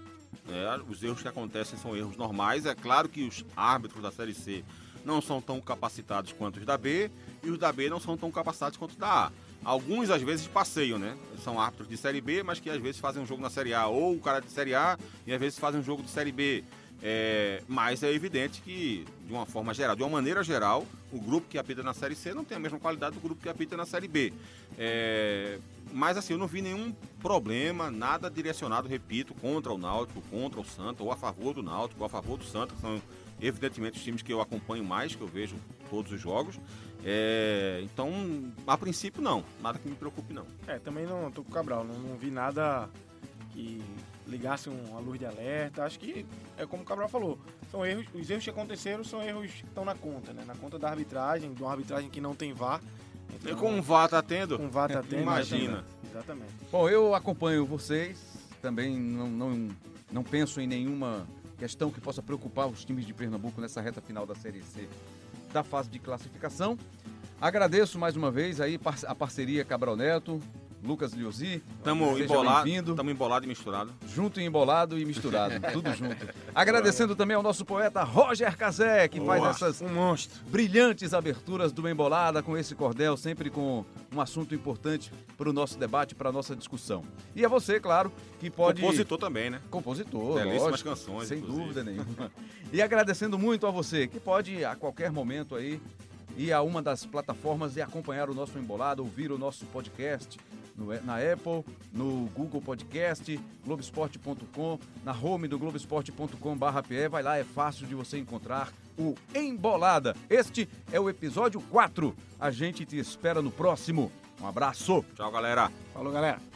né? Os erros que acontecem são erros normais. É claro que os árbitros da Série C não são tão capacitados quanto os da B e os da B não são tão capacitados quanto os da A. Alguns, às vezes, passeiam, né? São árbitros de Série B, mas que às vezes fazem um jogo na Série A. Ou o cara de Série A e às vezes fazem um jogo de Série B. É, mas é evidente que, de uma forma geral, de uma maneira geral, o grupo que apita na Série C não tem a mesma qualidade do grupo que apita na Série B. É, mas assim, eu não vi nenhum problema, nada direcionado, repito, contra o Náutico, contra o Santa, ou a favor do Náutico, ou a favor do Santa, que são evidentemente os times que eu acompanho mais, que eu vejo todos os jogos. É, então, a princípio, não. Nada que me preocupe, não. É, também não tô com o Cabral, não, não vi nada que ligasse uma luz de alerta. Acho que é como o Cabral falou, são erros, os erros que aconteceram são erros que estão na conta, né? Na conta da arbitragem, de uma arbitragem que não tem VAR. E Então, com o VAR tá tendo, com VAR tá tendo. Imagina. Exatamente. Bom, eu acompanho vocês, também não, não, não penso em nenhuma questão que possa preocupar os times de Pernambuco nessa reta final da Série C da fase de classificação. Agradeço mais uma vez aí a parceria Cabral Neto, Lucas Liozzi. Tamo embolado, tamo embolado e misturado. Junto e embolado e misturado, tudo junto. Agradecendo também ao nosso poeta Roger Cazé, que faz Boa. essas Um brilhantes aberturas do Embolada com esse cordel, sempre com um assunto importante para o nosso debate, para a nossa discussão. E a você, claro, que pode. Compositor também, né? Compositor, Belíssimas lógico, canções, Sem inclusive. dúvida nenhuma. E agradecendo muito a você, que pode a qualquer momento aí ir a uma das plataformas e acompanhar o nosso Embolado, ouvir o nosso podcast no- na Apple, no Google Podcast, Globesport.com, na home do Globesport.com.br. Vai lá, é fácil de você encontrar o Embolada. Este é o episódio 4. A gente te espera no próximo. Um abraço. Tchau, galera. Falou, galera.